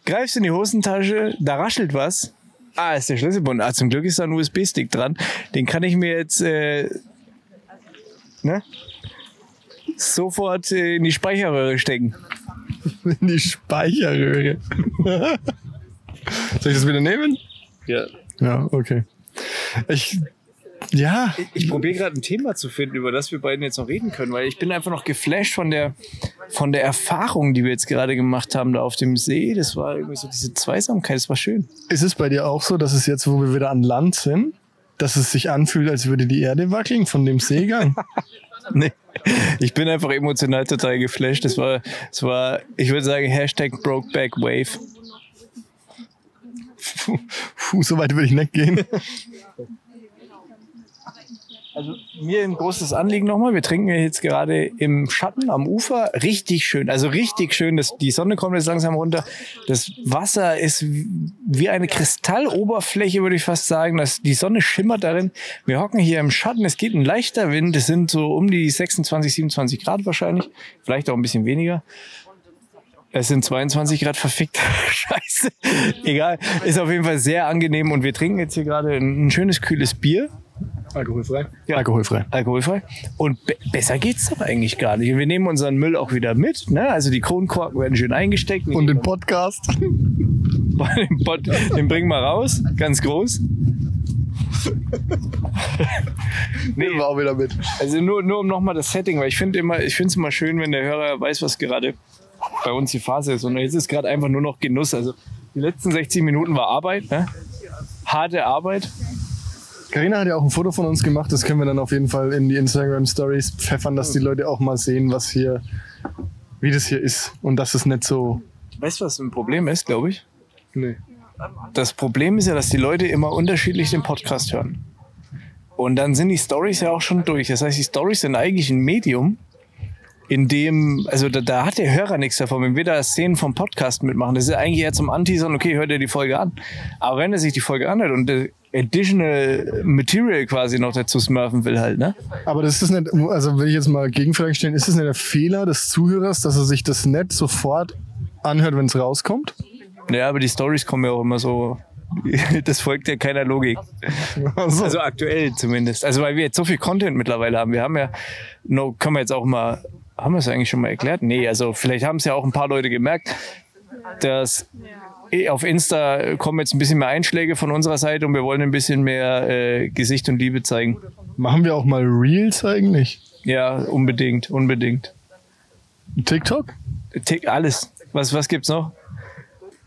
S2: greifst in die Hosentasche, da raschelt was. Ah, ist der Schlüsselbund. Ah, zum Glück ist da ein USB-Stick dran. Den kann ich mir jetzt äh, ne? sofort äh, in die Speicherröhre stecken.
S1: In die Speicherröhre. Soll ich das wieder nehmen?
S2: Ja.
S1: Ja, okay. Ich, ja,
S2: Ich probiere gerade ein Thema zu finden, über das wir beiden jetzt noch reden können, weil ich bin einfach noch geflasht von der, von der Erfahrung, die wir jetzt gerade gemacht haben da auf dem See. Das war irgendwie so diese Zweisamkeit, das war schön.
S1: ist es bei dir auch so, dass es jetzt, wo wir wieder an Land sind, dass es sich anfühlt, als würde die Erde wackeln von dem Seegang?
S2: Nee. Ich bin einfach emotional total geflasht. Das war, das war ich würde sagen, Hashtag Brokeback Wave.
S1: Puh, so weit würde ich nicht gehen.
S2: Also mir ein großes Anliegen nochmal. Wir trinken jetzt gerade im Schatten am Ufer. Richtig schön. Also richtig schön. Das, die Sonne kommt jetzt langsam runter. Das Wasser ist wie eine Kristalloberfläche, würde ich fast sagen. Das, die Sonne schimmert darin. Wir hocken hier im Schatten. Es geht ein leichter Wind. Es sind so um die 26, 27 Grad wahrscheinlich. Vielleicht auch ein bisschen weniger. Es sind 22 Grad verfickt. Scheiße. Egal. Ist auf jeden Fall sehr angenehm. Und wir trinken jetzt hier gerade ein schönes, kühles Bier.
S1: Alkoholfrei? Ja. Alkoholfrei.
S2: Alkoholfrei. Und be besser geht's doch eigentlich gar nicht. Und wir nehmen unseren Müll auch wieder mit. Ne? Also die Kronkorken werden schön eingesteckt.
S1: Und den Podcast?
S2: den, Pod, den bringen wir raus, ganz groß. nee,
S1: Nehmen wir auch wieder mit.
S2: also nur, nur um nochmal das Setting, weil ich finde immer, ich finde es immer schön, wenn der Hörer weiß, was gerade bei uns die Phase ist. Und jetzt ist gerade einfach nur noch Genuss. Also die letzten 60 Minuten war Arbeit, ne? harte Arbeit.
S1: Carina hat ja auch ein Foto von uns gemacht, das können wir dann auf jeden Fall in die Instagram Stories pfeffern, dass die Leute auch mal sehen, was hier, wie das hier ist. Und dass es nicht so.
S2: Weißt du, was ein Problem ist, glaube ich?
S1: Nee.
S2: Das Problem ist ja, dass die Leute immer unterschiedlich den Podcast hören. Und dann sind die Stories ja auch schon durch. Das heißt, die Stories sind eigentlich ein Medium, in dem, also da, da hat der Hörer nichts davon, wenn wir da Szenen vom Podcast mitmachen. Das ist ja eigentlich eher zum Anteasern, okay, hört er die Folge an. Aber wenn er sich die Folge anhört und additional Material quasi noch dazu smurfen will halt, ne?
S1: Aber das ist nicht, also will ich jetzt mal Gegenfrage stellen, ist das nicht der Fehler des Zuhörers, dass er sich das nicht sofort anhört, wenn es rauskommt?
S2: Ja, aber die Stories kommen ja auch immer so. Das folgt ja keiner Logik.
S1: Also,
S2: aktuell zumindest. Also weil wir jetzt so viel Content mittlerweile haben. Wir haben ja, no, können wir jetzt auch mal, haben wir es eigentlich schon mal erklärt? Nee, also vielleicht haben es ja auch ein paar Leute gemerkt, dass auf Insta kommen jetzt ein bisschen mehr Einschläge von unserer Seite und wir wollen ein bisschen mehr äh, Gesicht und Liebe zeigen.
S1: machen wir auch mal Reels eigentlich?
S2: Ja, unbedingt, unbedingt.
S1: TikTok?
S2: Tick, alles. Was, was gibt's noch?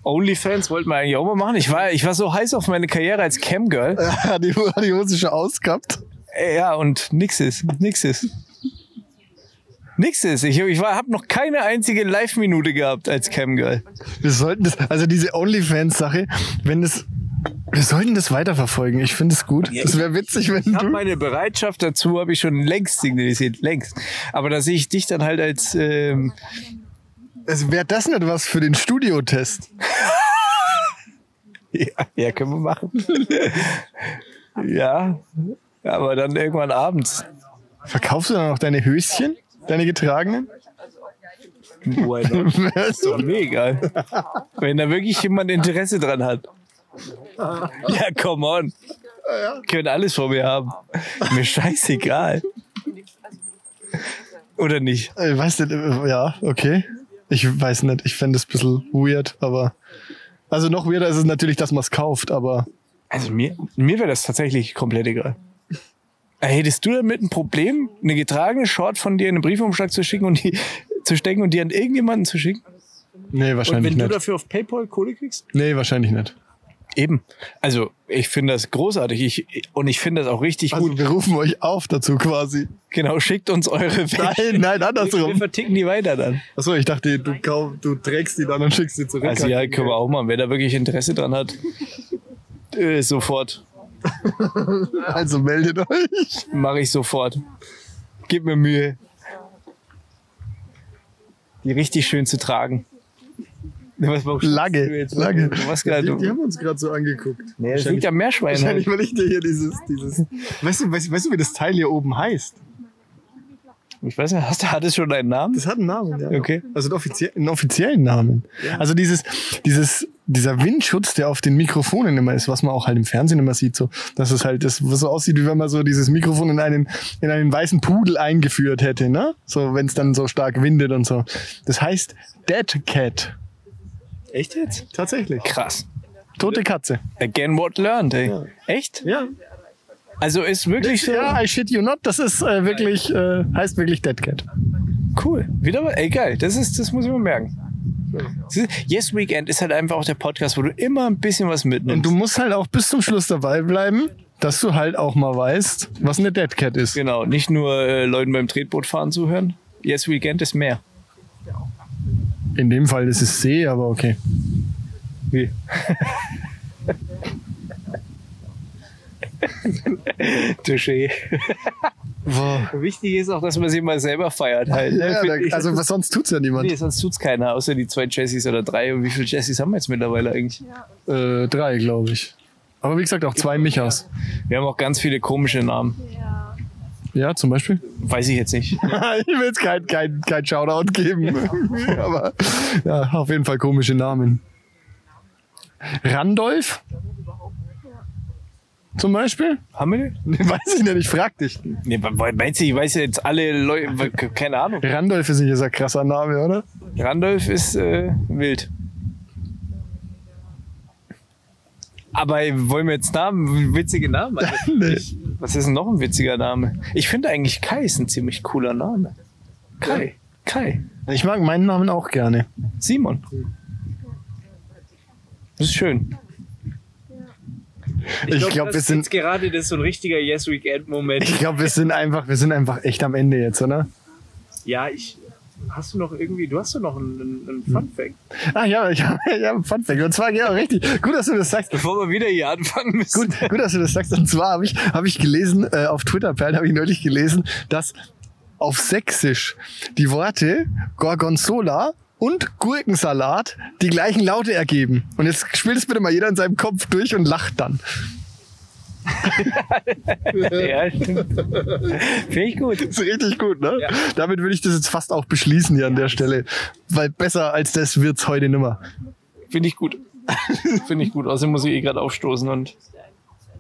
S2: OnlyFans wollten wir eigentlich auch mal machen. Ich war, ich war so heiß auf meine Karriere als Camgirl.
S1: Ja, die, die Hose schon ausgehabt.
S2: Äh, Ja, und nix ist, nix ist. Nix ist. Ich, ich habe noch keine einzige Live-Minute gehabt als Camgirl.
S1: Wir sollten das, also diese OnlyFans-Sache, wenn das, wir sollten das weiterverfolgen. Ich finde es gut. Das wäre witzig, wenn
S2: Ich
S1: du.
S2: meine Bereitschaft dazu habe ich schon längst signalisiert, längst. Aber da sehe ich dich dann halt als ähm,
S1: Also wäre das nicht was für den Studiotest?
S2: ja, ja, können wir machen. ja, aber dann irgendwann abends.
S1: Verkaufst du dann auch deine Höschen? Deine getragenen?
S2: Ist doch mega. Wenn da wirklich jemand Interesse dran hat. Ja, come on. Können alles von mir haben. Mir scheißegal. Oder nicht?
S1: Ich weiß nicht, äh, ja, okay. Ich weiß nicht, ich fände es ein bisschen weird, aber. Also noch weirder ist es natürlich, dass man es kauft, aber
S2: Also mir, mir wäre das tatsächlich komplett egal. Hättest du damit ein Problem, eine getragene Short von dir in einen Briefumschlag zu schicken und die zu stecken und die an irgendjemanden zu schicken?
S1: nee,
S2: Und
S1: wahrscheinlich
S2: wenn du
S1: nicht.
S2: dafür auf PayPal Kohle kriegst?
S1: Nee, wahrscheinlich nicht.
S2: Eben. Also ich finde das großartig ich, und ich finde das auch richtig
S1: Also
S2: gut.
S1: wir rufen euch auf dazu quasi.
S2: Genau, schickt uns eure Wäsche.
S1: Nein, nein,
S2: Wir
S1: andersrum.
S2: verticken die weiter dann.
S1: Achso, ich dachte, du, kauf, du trägst die dann und schickst sie zurück.
S2: Also ja, können wir auch machen. Wer da wirklich Interesse dran hat, äh, sofort.
S1: Also meldet euch.
S2: Mache ich sofort. Gib mir Mühe. Die richtig schön zu tragen. Was,
S1: Lange, lange.
S2: Warst
S1: Die, die haben uns gerade so angeguckt.
S2: Nee, das liegt am Meerschwein.
S1: Wahrscheinlich,
S2: Halt.
S1: weil ich dir hier dieses, dieses. Weißt du, weißt, weißt du, wie das Teil hier oben heißt?
S2: Ich weiß nicht, hast hat es schon einen Namen?
S1: Das hat einen Namen, ja.
S2: Okay.
S1: Also einen, offizie einen offiziellen Namen. Also dieses, dieses, dieser Windschutz, der auf den Mikrofonen immer ist, was man auch halt im Fernsehen immer sieht, so, dass es halt das, was so aussieht, wie wenn man so dieses Mikrofon in einen, in einen weißen Pudel eingeführt hätte, ne? So, wenn es dann so stark windet und so. Das heißt Dead Cat.
S2: Echt jetzt?
S1: Tatsächlich.
S2: Krass.
S1: Tote Katze.
S2: Again what learned, ey. Echt?
S1: Ja.
S2: Also ist wirklich so
S1: Ja, I shit you not. Das ist äh, wirklich, äh, heißt wirklich Dead Cat.
S2: cool. Wieder mal, ey geil, das ist, das muss ich mal merken. Yes Weekend ist halt einfach auch der Podcast, wo du immer ein bisschen was
S1: Und
S2: mitnimmst.
S1: du musst halt auch bis zum Schluss dabei bleiben, dass du halt auch mal weißt, was eine Dead Cat ist.
S2: Genau, nicht nur äh, Leuten beim Tretbootfahren zuhören. Yes Weekend ist mehr.
S1: In dem Fall ist es See, aber okay.
S2: Wie? Touché.
S1: Boah.
S2: Wichtig ist auch, dass man sie mal selber feiert halt. ne?
S1: Ja, da,
S2: ich.
S1: also was sonst tut's ja niemand.
S2: Nee, sonst tut's keiner, außer die zwei Jessies oder drei. Und wie viele Jessies haben wir jetzt mittlerweile eigentlich?
S1: Äh, drei, glaube ich. Aber wie gesagt, auch zwei Michas.
S2: Wir haben auch ganz viele komische Namen.
S1: Ja, zum Beispiel.
S2: Weiß ich jetzt nicht.
S1: ich will jetzt kein, kein, kein Shoutout geben. Aber ja, auf jeden Fall komische Namen. Randolph? Zum Beispiel?
S2: haben wir den?
S1: Nee, weiß ich nicht, ich frag dich.
S2: Nee, meinst du, ich weiß jetzt alle Leute, keine Ahnung.
S1: Randolph ist nicht ein krasser Name, oder?
S2: Randolph ist äh, wild. Aber wollen wir jetzt Namen, witzige Namen? Also, was ist denn noch ein witziger Name? Ich finde eigentlich Kai ist ein ziemlich cooler Name. Kai. Kai.
S1: Ich mag meinen Namen auch gerne.
S2: Simon. Das ist schön.
S1: Ich glaube, wir sind,
S2: gerade das ist so ein richtiger Yes Weekend Moment.
S1: ich glaube, wir sind einfach, wir sind einfach echt am Ende jetzt, oder?
S2: Ja, ich. Hast du noch irgendwie, du hast doch noch einen, einen Fun Fact.
S1: Ah ja, ich habe ja, ein Funfact. Und zwar, ja, richtig. Gut, dass du das sagst.
S2: Bevor wir wieder hier anfangen müssen.
S1: Gut, gut, dass du das sagst. Und zwar habe ich, hab ich gelesen, äh, auf Twitter, Perl, habe ich neulich gelesen, dass auf Sächsisch die Worte Gorgonzola und Gurkensalat die gleichen Laute ergeben. Und jetzt spielt es bitte mal jeder in seinem Kopf durch und lacht dann.
S2: Ja, stimmt. Finde ich gut.
S1: ist richtig gut, ne? Damit würde ich das jetzt fast auch beschließen hier an der Stelle. Weil besser als das wird's heute nimmer.
S2: Finde ich gut. Finde ich gut. Außerdem muss ich eh gerade aufstoßen und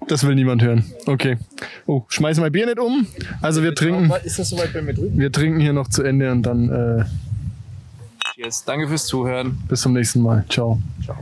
S1: Das will niemand hören. Okay. Oh, schmeiß mal Bier nicht um. Also wir trinken,
S2: Ist das soweit bei mir drüben?
S1: wir trinken hier noch zu Ende und dann äh,
S2: Cheers. Danke fürs Zuhören.
S1: Bis zum nächsten Mal. Ciao.
S2: Ciao.